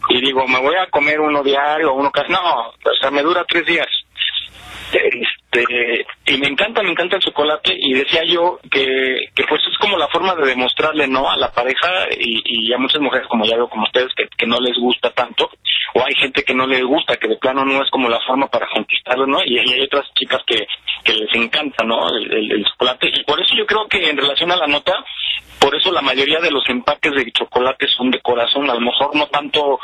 y digo, me voy a comer uno diario o uno casi, no, o sea, me dura tres días. Este, y me encanta, me encanta el chocolate y decía yo que, que pues es como la forma de demostrarle no a la pareja y, y a muchas mujeres como ya veo como ustedes que, que no les gusta tanto o hay gente que no les gusta que de plano no es como la forma para conquistarlo no y, hay otras chicas que, que les encanta no el, el- el chocolate y por eso yo creo que en relación a la nota por eso la mayoría de los empaques de chocolate son de corazón, a lo mejor no tanto, o,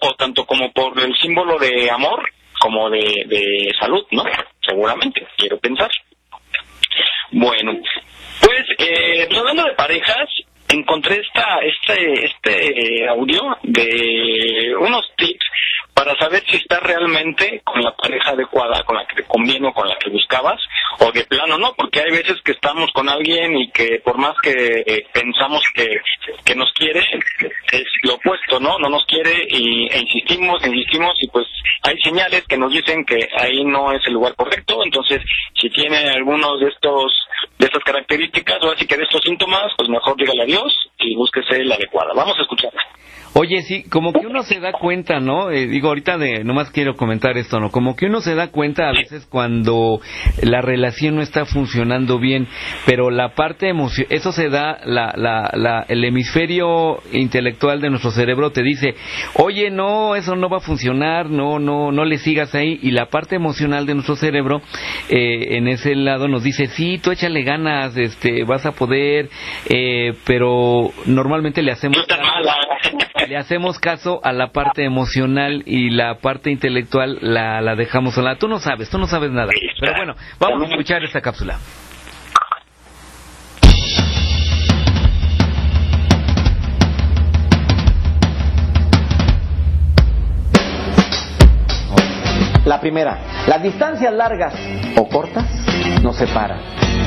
o tanto como por el símbolo de amor, como de, de salud, ¿no? Seguramente, quiero pensar. Bueno, pues, eh, pues hablando de parejas, encontré esta, este, este eh, audio de unos tips para saber si estás realmente con la pareja adecuada, con la que te conviene o con la que buscabas, o de plano no, porque hay veces que estamos con alguien y que por más que eh, pensamos que, que nos quiere, es lo opuesto, ¿no? No nos quiere y, e insistimos, insistimos y pues hay señales que nos dicen que ahí no es el lugar correcto, entonces si tiene algunos de estos de estas características o así que de estos síntomas, pues mejor dígale adiós y búsquese la adecuada. Vamos a escucharla. Oye, sí, como que uno se da cuenta, ¿no? Eh, digo, ahorita de, nomás quiero comentar esto, ¿no? Como que uno se da cuenta a veces cuando la relación no está funcionando bien, pero la parte emocional, eso se da, la, la, la, el hemisferio intelectual de nuestro cerebro te dice, oye, no, eso no va a funcionar, no, no, no le sigas ahí, y la parte emocional de nuestro cerebro, eh, en ese lado nos dice, sí, tú échale ganas, este, vas a poder, eh, pero normalmente le hacemos le hacemos caso a la parte emocional y la parte intelectual la, la dejamos a la... Tú no sabes, tú no sabes nada. Pero bueno, vamos a escuchar esta cápsula. La primera, las distancias largas o cortas nos separan.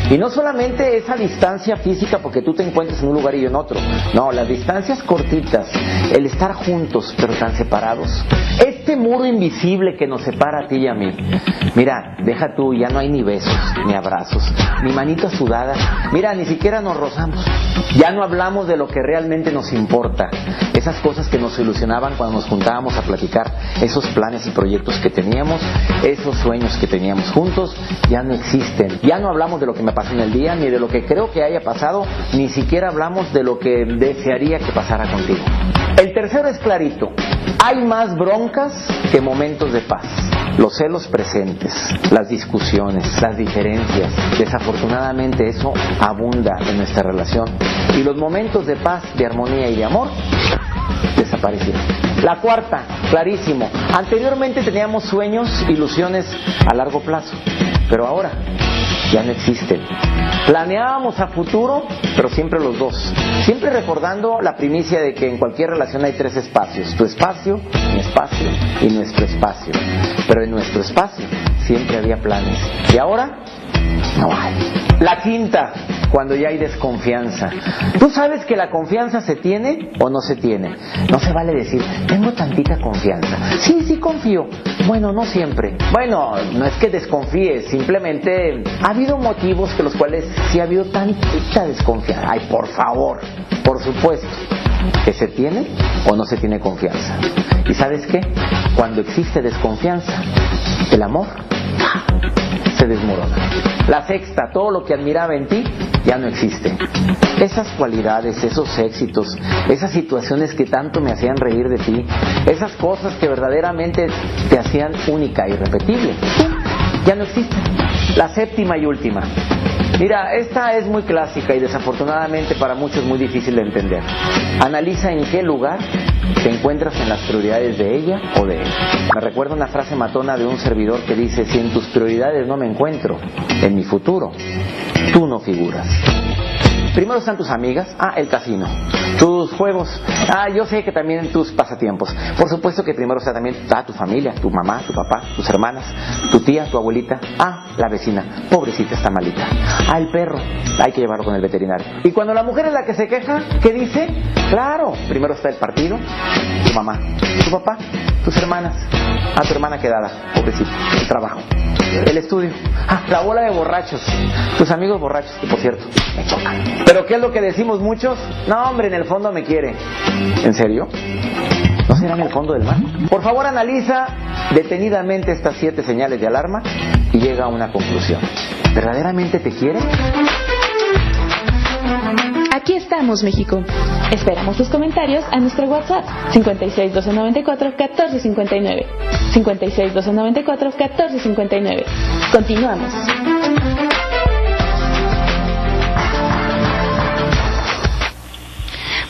Y no solamente esa distancia física porque tú te encuentres en un lugar y yo en otro. No, las distancias cortitas, el estar juntos pero tan separados. Este muro invisible que nos separa a ti y a mí. Mira, deja tú, ya no hay ni besos, ni abrazos, ni manito sudada. Mira, ni siquiera nos rozamos. Ya no hablamos de lo que realmente nos importa. Esas cosas que nos ilusionaban cuando nos juntábamos a platicar. Esos planes y proyectos que teníamos, esos sueños que teníamos juntos, ya no existen. Ya no hablamos de lo que me pasó en el día, ni de lo que creo que haya pasado, ni siquiera hablamos de lo que desearía que pasara contigo. El tercero es clarito. Hay más broncas que momentos de paz. Los celos presentes, las discusiones, las diferencias. Desafortunadamente eso abunda en nuestra relación. Y los momentos de paz, de armonía y de amor desaparecieron. La cuarta, clarísimo. Anteriormente teníamos sueños, ilusiones a largo plazo, pero ahora ya no existen. Planeábamos a futuro, pero siempre los dos. Siempre recordando la primicia de que en cualquier relación hay tres espacios. Tu espacio, mi espacio y nuestro espacio. Pero en nuestro espacio siempre había planes. Y ahora no. La quinta, cuando ya hay desconfianza. ¿Tú sabes que la confianza se tiene o no se tiene? No se vale decir, tengo tantita confianza. Sí, sí confío. Bueno, no siempre. Bueno, no es que desconfíes, simplemente ha habido motivos que los cuales sí ha habido tantita desconfianza. Ay, por favor, por supuesto. ¿Que se tiene o no se tiene confianza? ¿Y sabes qué? Cuando existe desconfianza, el amor se desmorona. La sexta, todo lo que admiraba en ti ya no existe. Esas cualidades, esos éxitos, esas situaciones que tanto me hacían reír de ti, esas cosas que verdaderamente te hacían única y repetible, ya no existen. La séptima y última. Mira, esta es muy clásica y desafortunadamente para muchos muy difícil de entender. Analiza en qué lugar te encuentras en las prioridades de ella o de él. Me recuerda una frase matona de un servidor que dice, si en tus prioridades no me encuentro, en mi futuro, tú no figuras. Primero están tus amigas, ah, el casino, tus juegos, ah, yo sé que también tus pasatiempos. Por supuesto que primero está también ah, tu familia, tu mamá, tu papá, tus hermanas, tu tía, tu abuelita, ah, la vecina, pobrecita está malita, ah, el perro, hay que llevarlo con el veterinario. Y cuando la mujer es la que se queja, ¿qué dice? Claro, primero está el partido, tu mamá, tu papá, tus hermanas, a tu hermana quedada, pobrecito, el trabajo, el estudio, ah, la bola de borrachos, tus amigos borrachos, que por cierto, me chocan. Pero ¿qué es lo que decimos muchos? No, hombre, en el fondo me quiere. ¿En serio? ¿No será en el fondo del mar? Por favor, analiza detenidamente estas siete señales de alarma y llega a una conclusión. ¿Verdaderamente te quiere? Aquí estamos, México. Esperamos tus comentarios a nuestro WhatsApp 56 294 1459. 56 294 1459. Continuamos.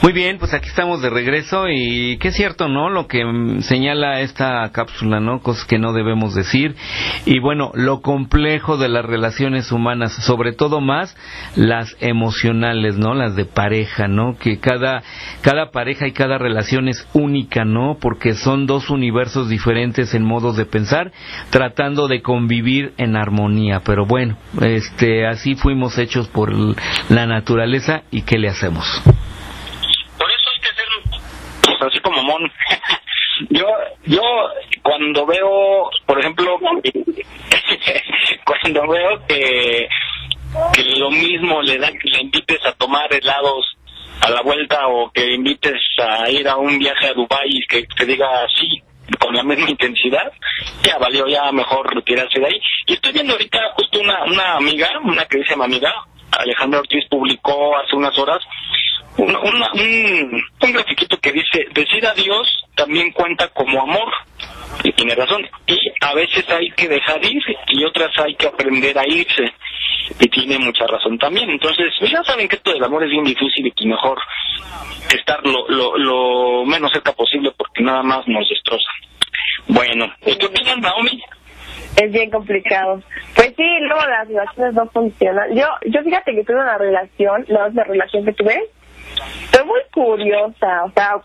Muy bien, pues aquí estamos de regreso y qué es cierto, ¿no? Lo que mm, señala esta cápsula, ¿no? Cosas que no debemos decir. Y bueno, lo complejo de las relaciones humanas, sobre todo más las emocionales, ¿no? Las de pareja, ¿no? Que cada, cada pareja y cada relación es única, ¿no? Porque son dos universos diferentes en modos de pensar, tratando de convivir en armonía. Pero bueno, este, así fuimos hechos por la naturaleza y ¿qué le hacemos? Así como mon. yo, yo cuando veo, por ejemplo, [laughs] cuando veo que, que lo mismo le da que le invites a tomar helados a la vuelta o que invites a ir a un viaje a Dubái y que te diga sí con la misma intensidad, ya valió ya mejor retirarse de ahí. Y estoy viendo ahorita justo una, una amiga, una que dice mi amiga, Alejandra Ortiz publicó hace unas horas un, una, un, un grafiquito que dice, decir adiós también cuenta como amor. Y tiene razón. Y a veces hay que dejar ir y otras hay que aprender a irse. Y tiene mucha razón también. Entonces, pues ya saben que esto del amor es bien difícil y que mejor estar lo, lo, lo menos cerca posible porque nada más nos destroza. Bueno, ¿qué opinan, Naomi? Es bien complicado. Pues sí, luego las relaciones no funcionan. Yo, yo fíjate que tuve una relación, la otra relación que tuve, fue muy curiosa, o sea,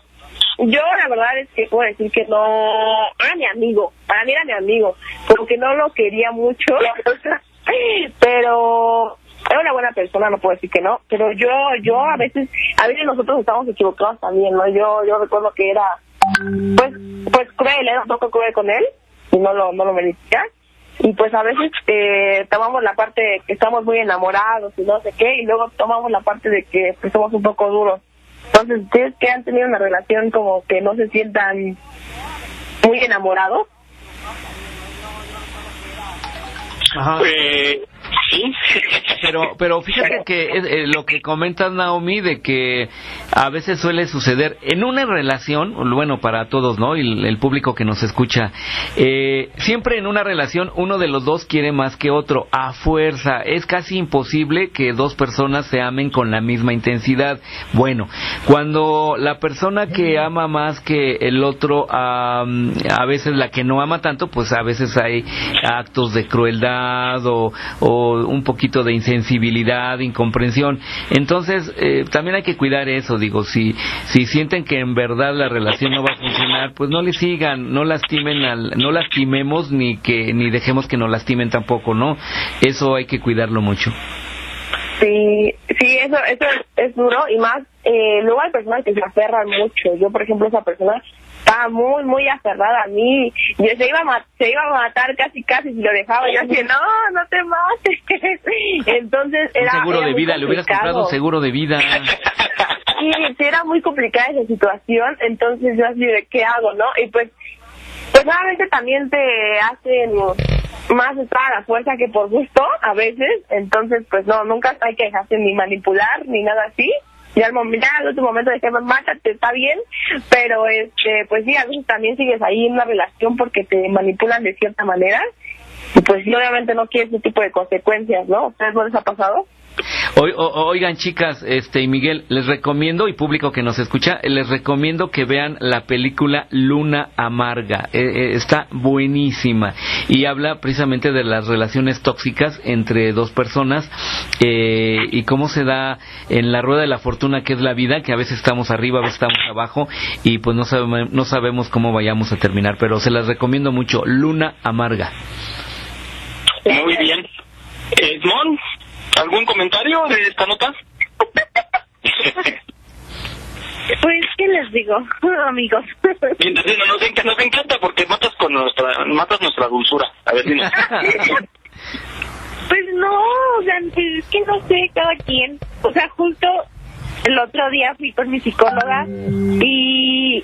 yo la verdad es que puedo decir que no, era mi amigo, para mí era mi amigo, porque no lo quería mucho, [laughs] pero era una buena persona, no puedo decir que no, pero yo, yo a veces, a veces nosotros estamos equivocados también, ¿no? Yo, yo recuerdo que era, pues, pues cruel, era un poco cruel con él, y no lo, no lo merecía, y pues a veces eh, tomamos la parte de que estamos muy enamorados y no sé qué, y luego tomamos la parte de que pues, somos un poco duros. Entonces, ¿ustedes que han tenido una relación como que no se sientan muy enamorados? Ajá. Eh, Pero, pero fíjate que eh, lo que comentas Naomi de que a veces suele suceder en una relación, bueno para todos, ¿no? El, el público que nos escucha, eh, siempre en una relación uno de los dos quiere más que otro a fuerza. Es casi imposible que dos personas se amen con la misma intensidad. Bueno, cuando la persona que ama más que el otro, am, a veces la que no ama tanto, pues a veces hay actos de crueldad o, o un poquito de insensibilidad, incomprensión. Entonces, eh, también hay que cuidar eso, digo, si, si sienten que en verdad la relación no va a funcionar, pues no le sigan, no lastimen al, no lastimemos ni que, ni dejemos que nos lastimen tampoco, ¿no? Eso hay que cuidarlo mucho. Sí, sí, eso, eso es, es duro y más, eh, luego hay personas que se aferran mucho. Yo, por ejemplo, esa persona estaba muy, muy aferrada a mí. Yo se iba a, se iba a matar casi, casi si lo dejaba. Yo decía, no, no te mates. [laughs] Entonces Un era. seguro era de vida, le hubieras comprado un seguro de vida. [laughs] Sí, era muy complicada esa situación, entonces yo así de qué hago, ¿no? Y pues, pues obviamente también te hacen más estar a la fuerza que por gusto, a veces, entonces pues no, nunca hay que dejarse ni manipular ni nada así. Y al momento, ya al último momento de mátate, está bien, pero este, pues sí, a veces también sigues ahí en una relación porque te manipulan de cierta manera. Y pues sí, obviamente no quieres ese tipo de consecuencias, ¿no? ¿Ustedes no les ha pasado? Oigan, chicas, este y Miguel, les recomiendo y público que nos escucha, les recomiendo que vean la película Luna Amarga. Eh, eh, está buenísima y habla precisamente de las relaciones tóxicas entre dos personas eh, y cómo se da en la rueda de la fortuna que es la vida, que a veces estamos arriba, a veces estamos abajo y pues no sabemos, no sabemos cómo vayamos a terminar, pero se las recomiendo mucho. Luna Amarga. Muy bien. Edmond, ¿algún comentario de esta nota? [laughs] Pues, ¿qué les digo, [laughs] amigos? Entonces, nos, enca- nos encanta porque matas con nuestra matas nuestra dulzura. A ver, dinos. [laughs] Pues no, o sea, es que no sé, cada quien. O sea, justo el otro día fui con mi psicóloga y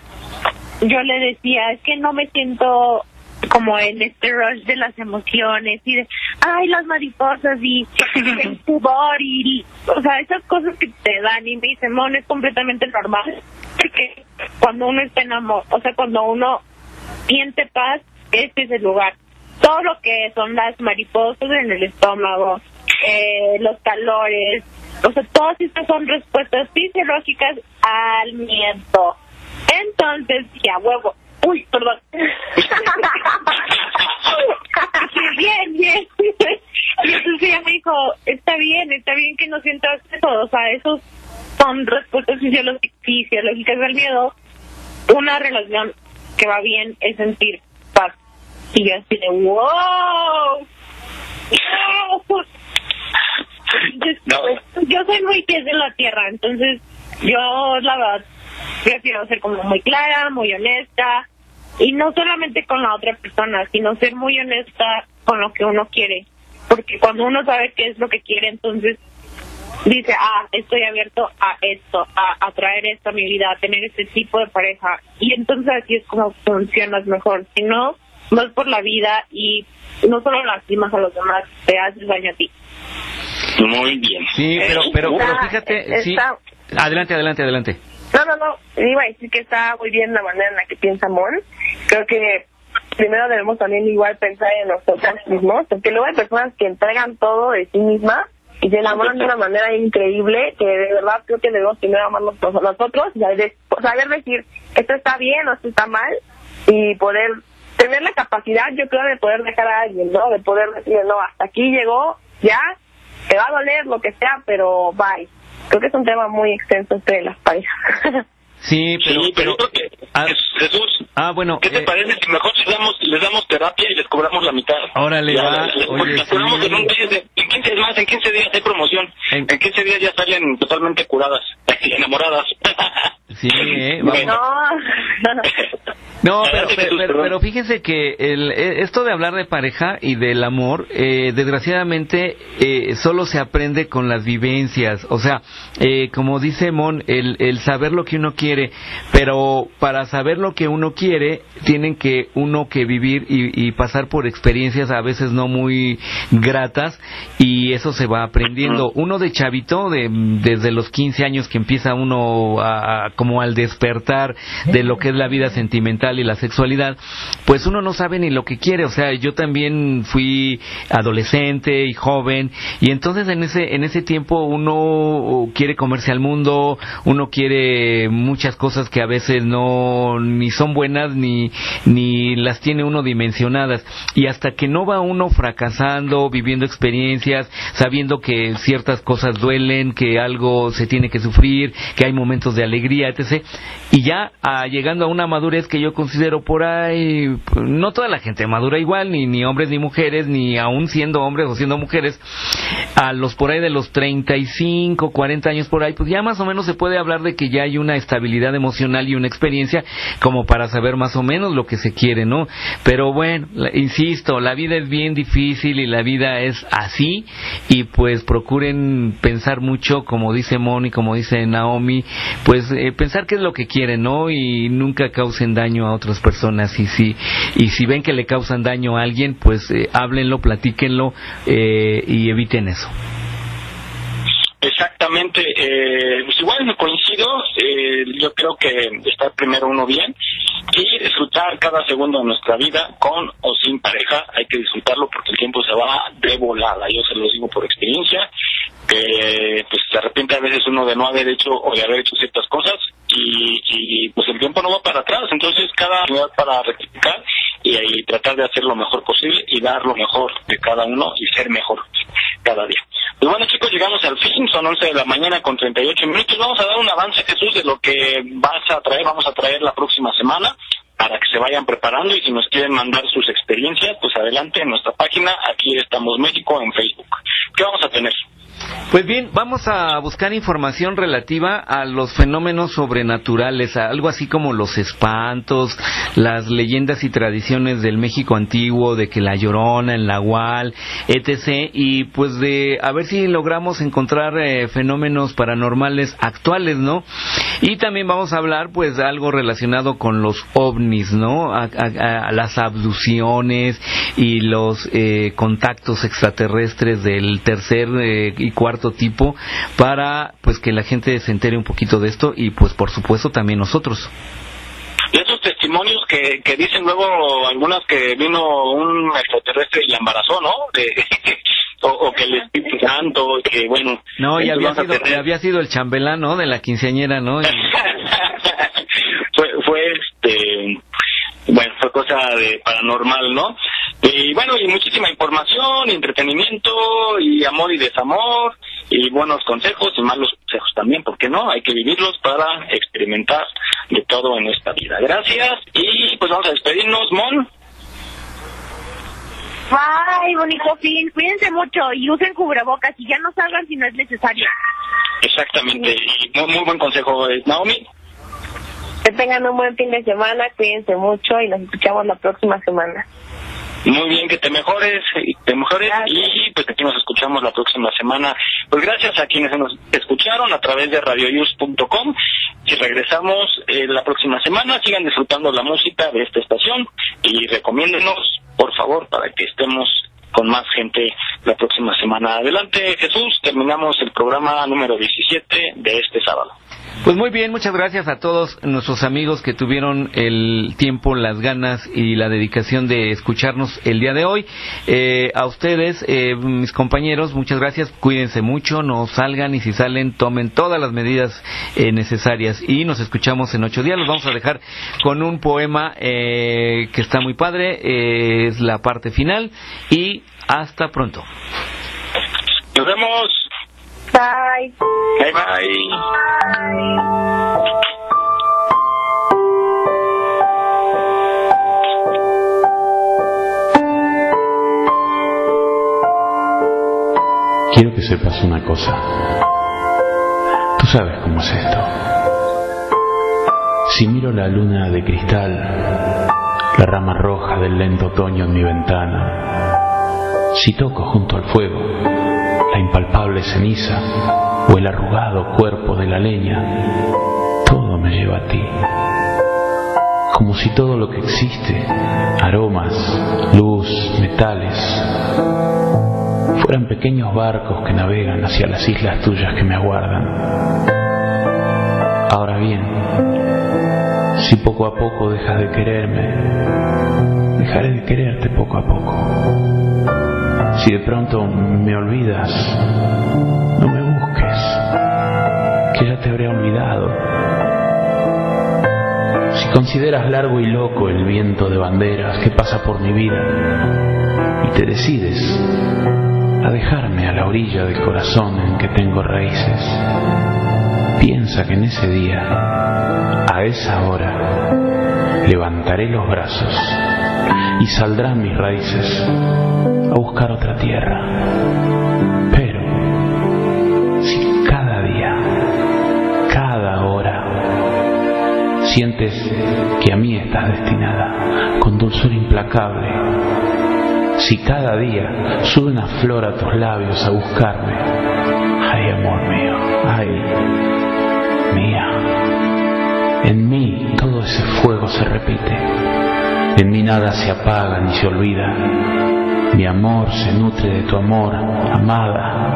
yo le decía, es que no me siento como en este rush de las emociones y de, ay, las mariposas y [laughs] el sudor y, o sea, esas cosas que te dan y me dice, Mon, es completamente normal. Porque cuando uno está en amor, o sea, cuando uno siente paz, este es el lugar. Todo lo que son las mariposas en el estómago, eh, los calores, o sea, todas estas son respuestas fisiológicas al miedo. Entonces, ya huevo. Uy, perdón. [laughs] Bien, bien. Y entonces ella me dijo, está bien, está bien que no sientas eso. O sea, esos son respuestas fisiológicas del miedo. Una relación que va bien es sentir paz. Y yo así de, wow. wow. Entonces, pues, yo soy muy pies de la tierra, entonces yo la verdad prefiero ser como muy clara, muy honesta y no solamente con la otra persona, sino ser muy honesta con lo que uno quiere, porque cuando uno sabe qué es lo que quiere, entonces dice, ah, estoy abierto a esto, a atraer esto a mi vida, a tener este tipo de pareja y entonces así es como funcionas mejor, si no, vas por la vida y no solo lastimas a los demás, te haces daño a ti. Muy bien. Sí, pero, pero, pero Está- fíjate, sí. está- Adelante, adelante, adelante. No, no, no. Iba a decir que está muy bien la manera en la que piensa Mon. Creo que primero debemos también igual pensar en nosotros mismos, porque luego hay personas que entregan todo de sí misma y se enamoran de una manera increíble que de verdad creo que debemos primero amarnos nosotros y saber, saber decir esto está bien o esto está mal y poder tener la capacidad, yo creo, de poder dejar a alguien, ¿no? De poder decirle, no, hasta aquí llegó, ya, te va a doler lo que sea, pero bye. Creo que es un tema muy extenso entre las parejas. [laughs] Sí, pero, Sí, pero creo que, Jesús, ah, bueno, ¿qué te eh, parece si mejor les damos, les damos terapia y les cobramos la mitad? Órale, Ya, va, les- oye, las cobramos sí. en un en 15 más, en 15 días hay promoción. En, 15 días ya salen totalmente curadas, [laughs] enamoradas. Sí, eh, vamos. No. [laughs] No, pero, pero, pero- pero fíjense que el, eh, esto de hablar de pareja y del amor, eh, desgraciadamente, eh, solo se aprende con las vivencias. O sea, eh, como dice Mon, el, el saber lo que uno quiere, pero para saber lo que uno quiere, tienen que uno que vivir y, y pasar por experiencias a veces no muy gratas y eso se va aprendiendo. Uno de chavito, de, desde los 15 años que empieza uno a, a- como al despertar de lo que es la vida sentimental y la sexualidad, pues uno no sabe ni lo que quiere. O sea, yo también fui adolescente y joven y entonces en ese en ese tiempo uno quiere comerse al mundo, uno quiere muchas cosas que a veces no ni son buenas ni ni las tiene uno dimensionadas y hasta que no va uno fracasando, viviendo experiencias, sabiendo que ciertas cosas duelen, que algo se tiene que sufrir, que hay momentos de alegría, etc. Y ya ah, llegando a una madurez que yo considero por ahí, no toda la gente madura igual, ni, ni hombres ni mujeres, ni aún siendo hombres o siendo mujeres, a los por ahí de los 35, 40 años por ahí, pues ya más o menos se puede hablar de que ya hay una estabilidad emocional y una experiencia como para saber más o menos lo que se quiere, ¿no? Pero bueno, insisto, la vida es bien difícil y la vida es así y pues procuren pensar mucho, como dice Moni, como dice Naomi, pues eh, pensar qué es lo que quieren, ¿no? Y nunca causen daño a otras personas y si y si ven que le causan daño a alguien, pues eh, háblenlo, platíquenlo eh, y eviten eso. Eh, pues igual me coincido, eh, yo creo que estar primero uno bien y disfrutar cada segundo de nuestra vida con o sin pareja, hay que disfrutarlo porque el tiempo se va de volada, yo se lo digo por experiencia, que pues se arrepiente a veces uno de no haber hecho o de haber hecho ciertas cosas y, y pues el tiempo no va para atrás, entonces cada oportunidad para rectificar y, y tratar de hacer lo mejor posible y dar lo mejor de cada uno y ser mejor cada día. Pues bueno chicos, llegamos al fin, son 11 de la mañana con 38 minutos. Vamos a dar un avance, Jesús, de lo que vas a traer, vamos a traer la próxima semana para que se vayan preparando y si nos quieren mandar sus experiencias, pues adelante en nuestra página, aquí estamos México en Facebook. ¿Qué vamos a tener? Pues bien, vamos a buscar información relativa a los fenómenos sobrenaturales, a algo así como los espantos, las leyendas y tradiciones del México antiguo, de que la llorona, el nahual, etc. Y pues de a ver si logramos encontrar eh, fenómenos paranormales actuales, ¿no? Y también vamos a hablar pues de algo relacionado con los ovnis, ¿no? Las abducciones y los eh, contactos extraterrestres del tercer eh, y cuarto tipo para pues que la gente se entere un poquito de esto y pues por supuesto también nosotros. Y esos testimonios que, que dicen luego algunas que vino un extraterrestre y la embarazó, ¿no? De- [laughs] o, o que el Espíritu Santo, que bueno. No, y había sido, tener- había sido el chambelán, ¿no? De la quinceañera, ¿no? Y- [laughs] fue, fue este bueno fue cosa de paranormal no y bueno y muchísima información y entretenimiento y amor y desamor y buenos consejos y malos consejos también porque no hay que vivirlos para experimentar de todo en esta vida gracias y pues vamos a despedirnos mon Bye, bonito fin. Cuídense mucho y usen cubrebocas y ya no salgan si no es necesario. exactamente y muy, muy buen consejo eh, Naomi Que tengan un buen fin de semana, cuídense mucho y nos escuchamos la próxima semana. Muy bien, que te mejores, y te mejores y pues aquí nos escuchamos la próxima semana. Pues gracias a quienes nos escucharon a través de radioyus.com y regresamos eh, la próxima semana. Sigan disfrutando la música de esta estación y recomiéndenos, por favor, para que estemos con más gente la próxima semana. Adelante, Jesús, terminamos el programa número 17 de este sábado. Pues muy bien, muchas gracias a todos nuestros amigos que tuvieron el tiempo, las ganas y la dedicación de escucharnos el día de hoy. Eh, a ustedes, eh, mis compañeros, muchas gracias. Cuídense mucho, no salgan y si salen, tomen todas las medidas eh, necesarias. Y nos escuchamos en ocho días. Los vamos a dejar con un poema eh, que está muy padre. eh, es la parte final. Y hasta pronto. Nos vemos. Bye. Bye bye. Quiero que sepas una cosa. Tú sabes cómo es esto. Si miro la luna de cristal, la rama roja del lento otoño en mi ventana, si toco junto al fuego la impalpable ceniza o el arrugado cuerpo de la leña, todo me lleva a ti. Como si todo lo que existe, aromas, luz, metales, fueran pequeños barcos que navegan hacia las islas tuyas que me aguardan. Ahora bien, si poco a poco dejas de quererme, dejaré de quererte poco a poco. Si de pronto me olvidas, no me busques, que ya te habré olvidado. Si consideras largo y loco el viento de banderas que pasa por mi vida y te decides a dejarme a la orilla del corazón en que tengo raíces. Piensa que en ese día, a esa hora, levantaré los brazos y saldrán mis raíces a buscar otra tierra. Pero, si cada día, cada hora, sientes que a mí estás destinada con dulzura implacable, si cada día sube una flor a tus labios a buscarme, ay amor mío, ay mía, en mí todo ese fuego se repite, en mí nada se apaga ni se olvida, mi amor se nutre de tu amor, amada,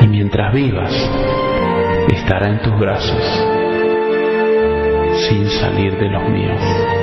y mientras vivas, estará en tus brazos, sin salir de los míos.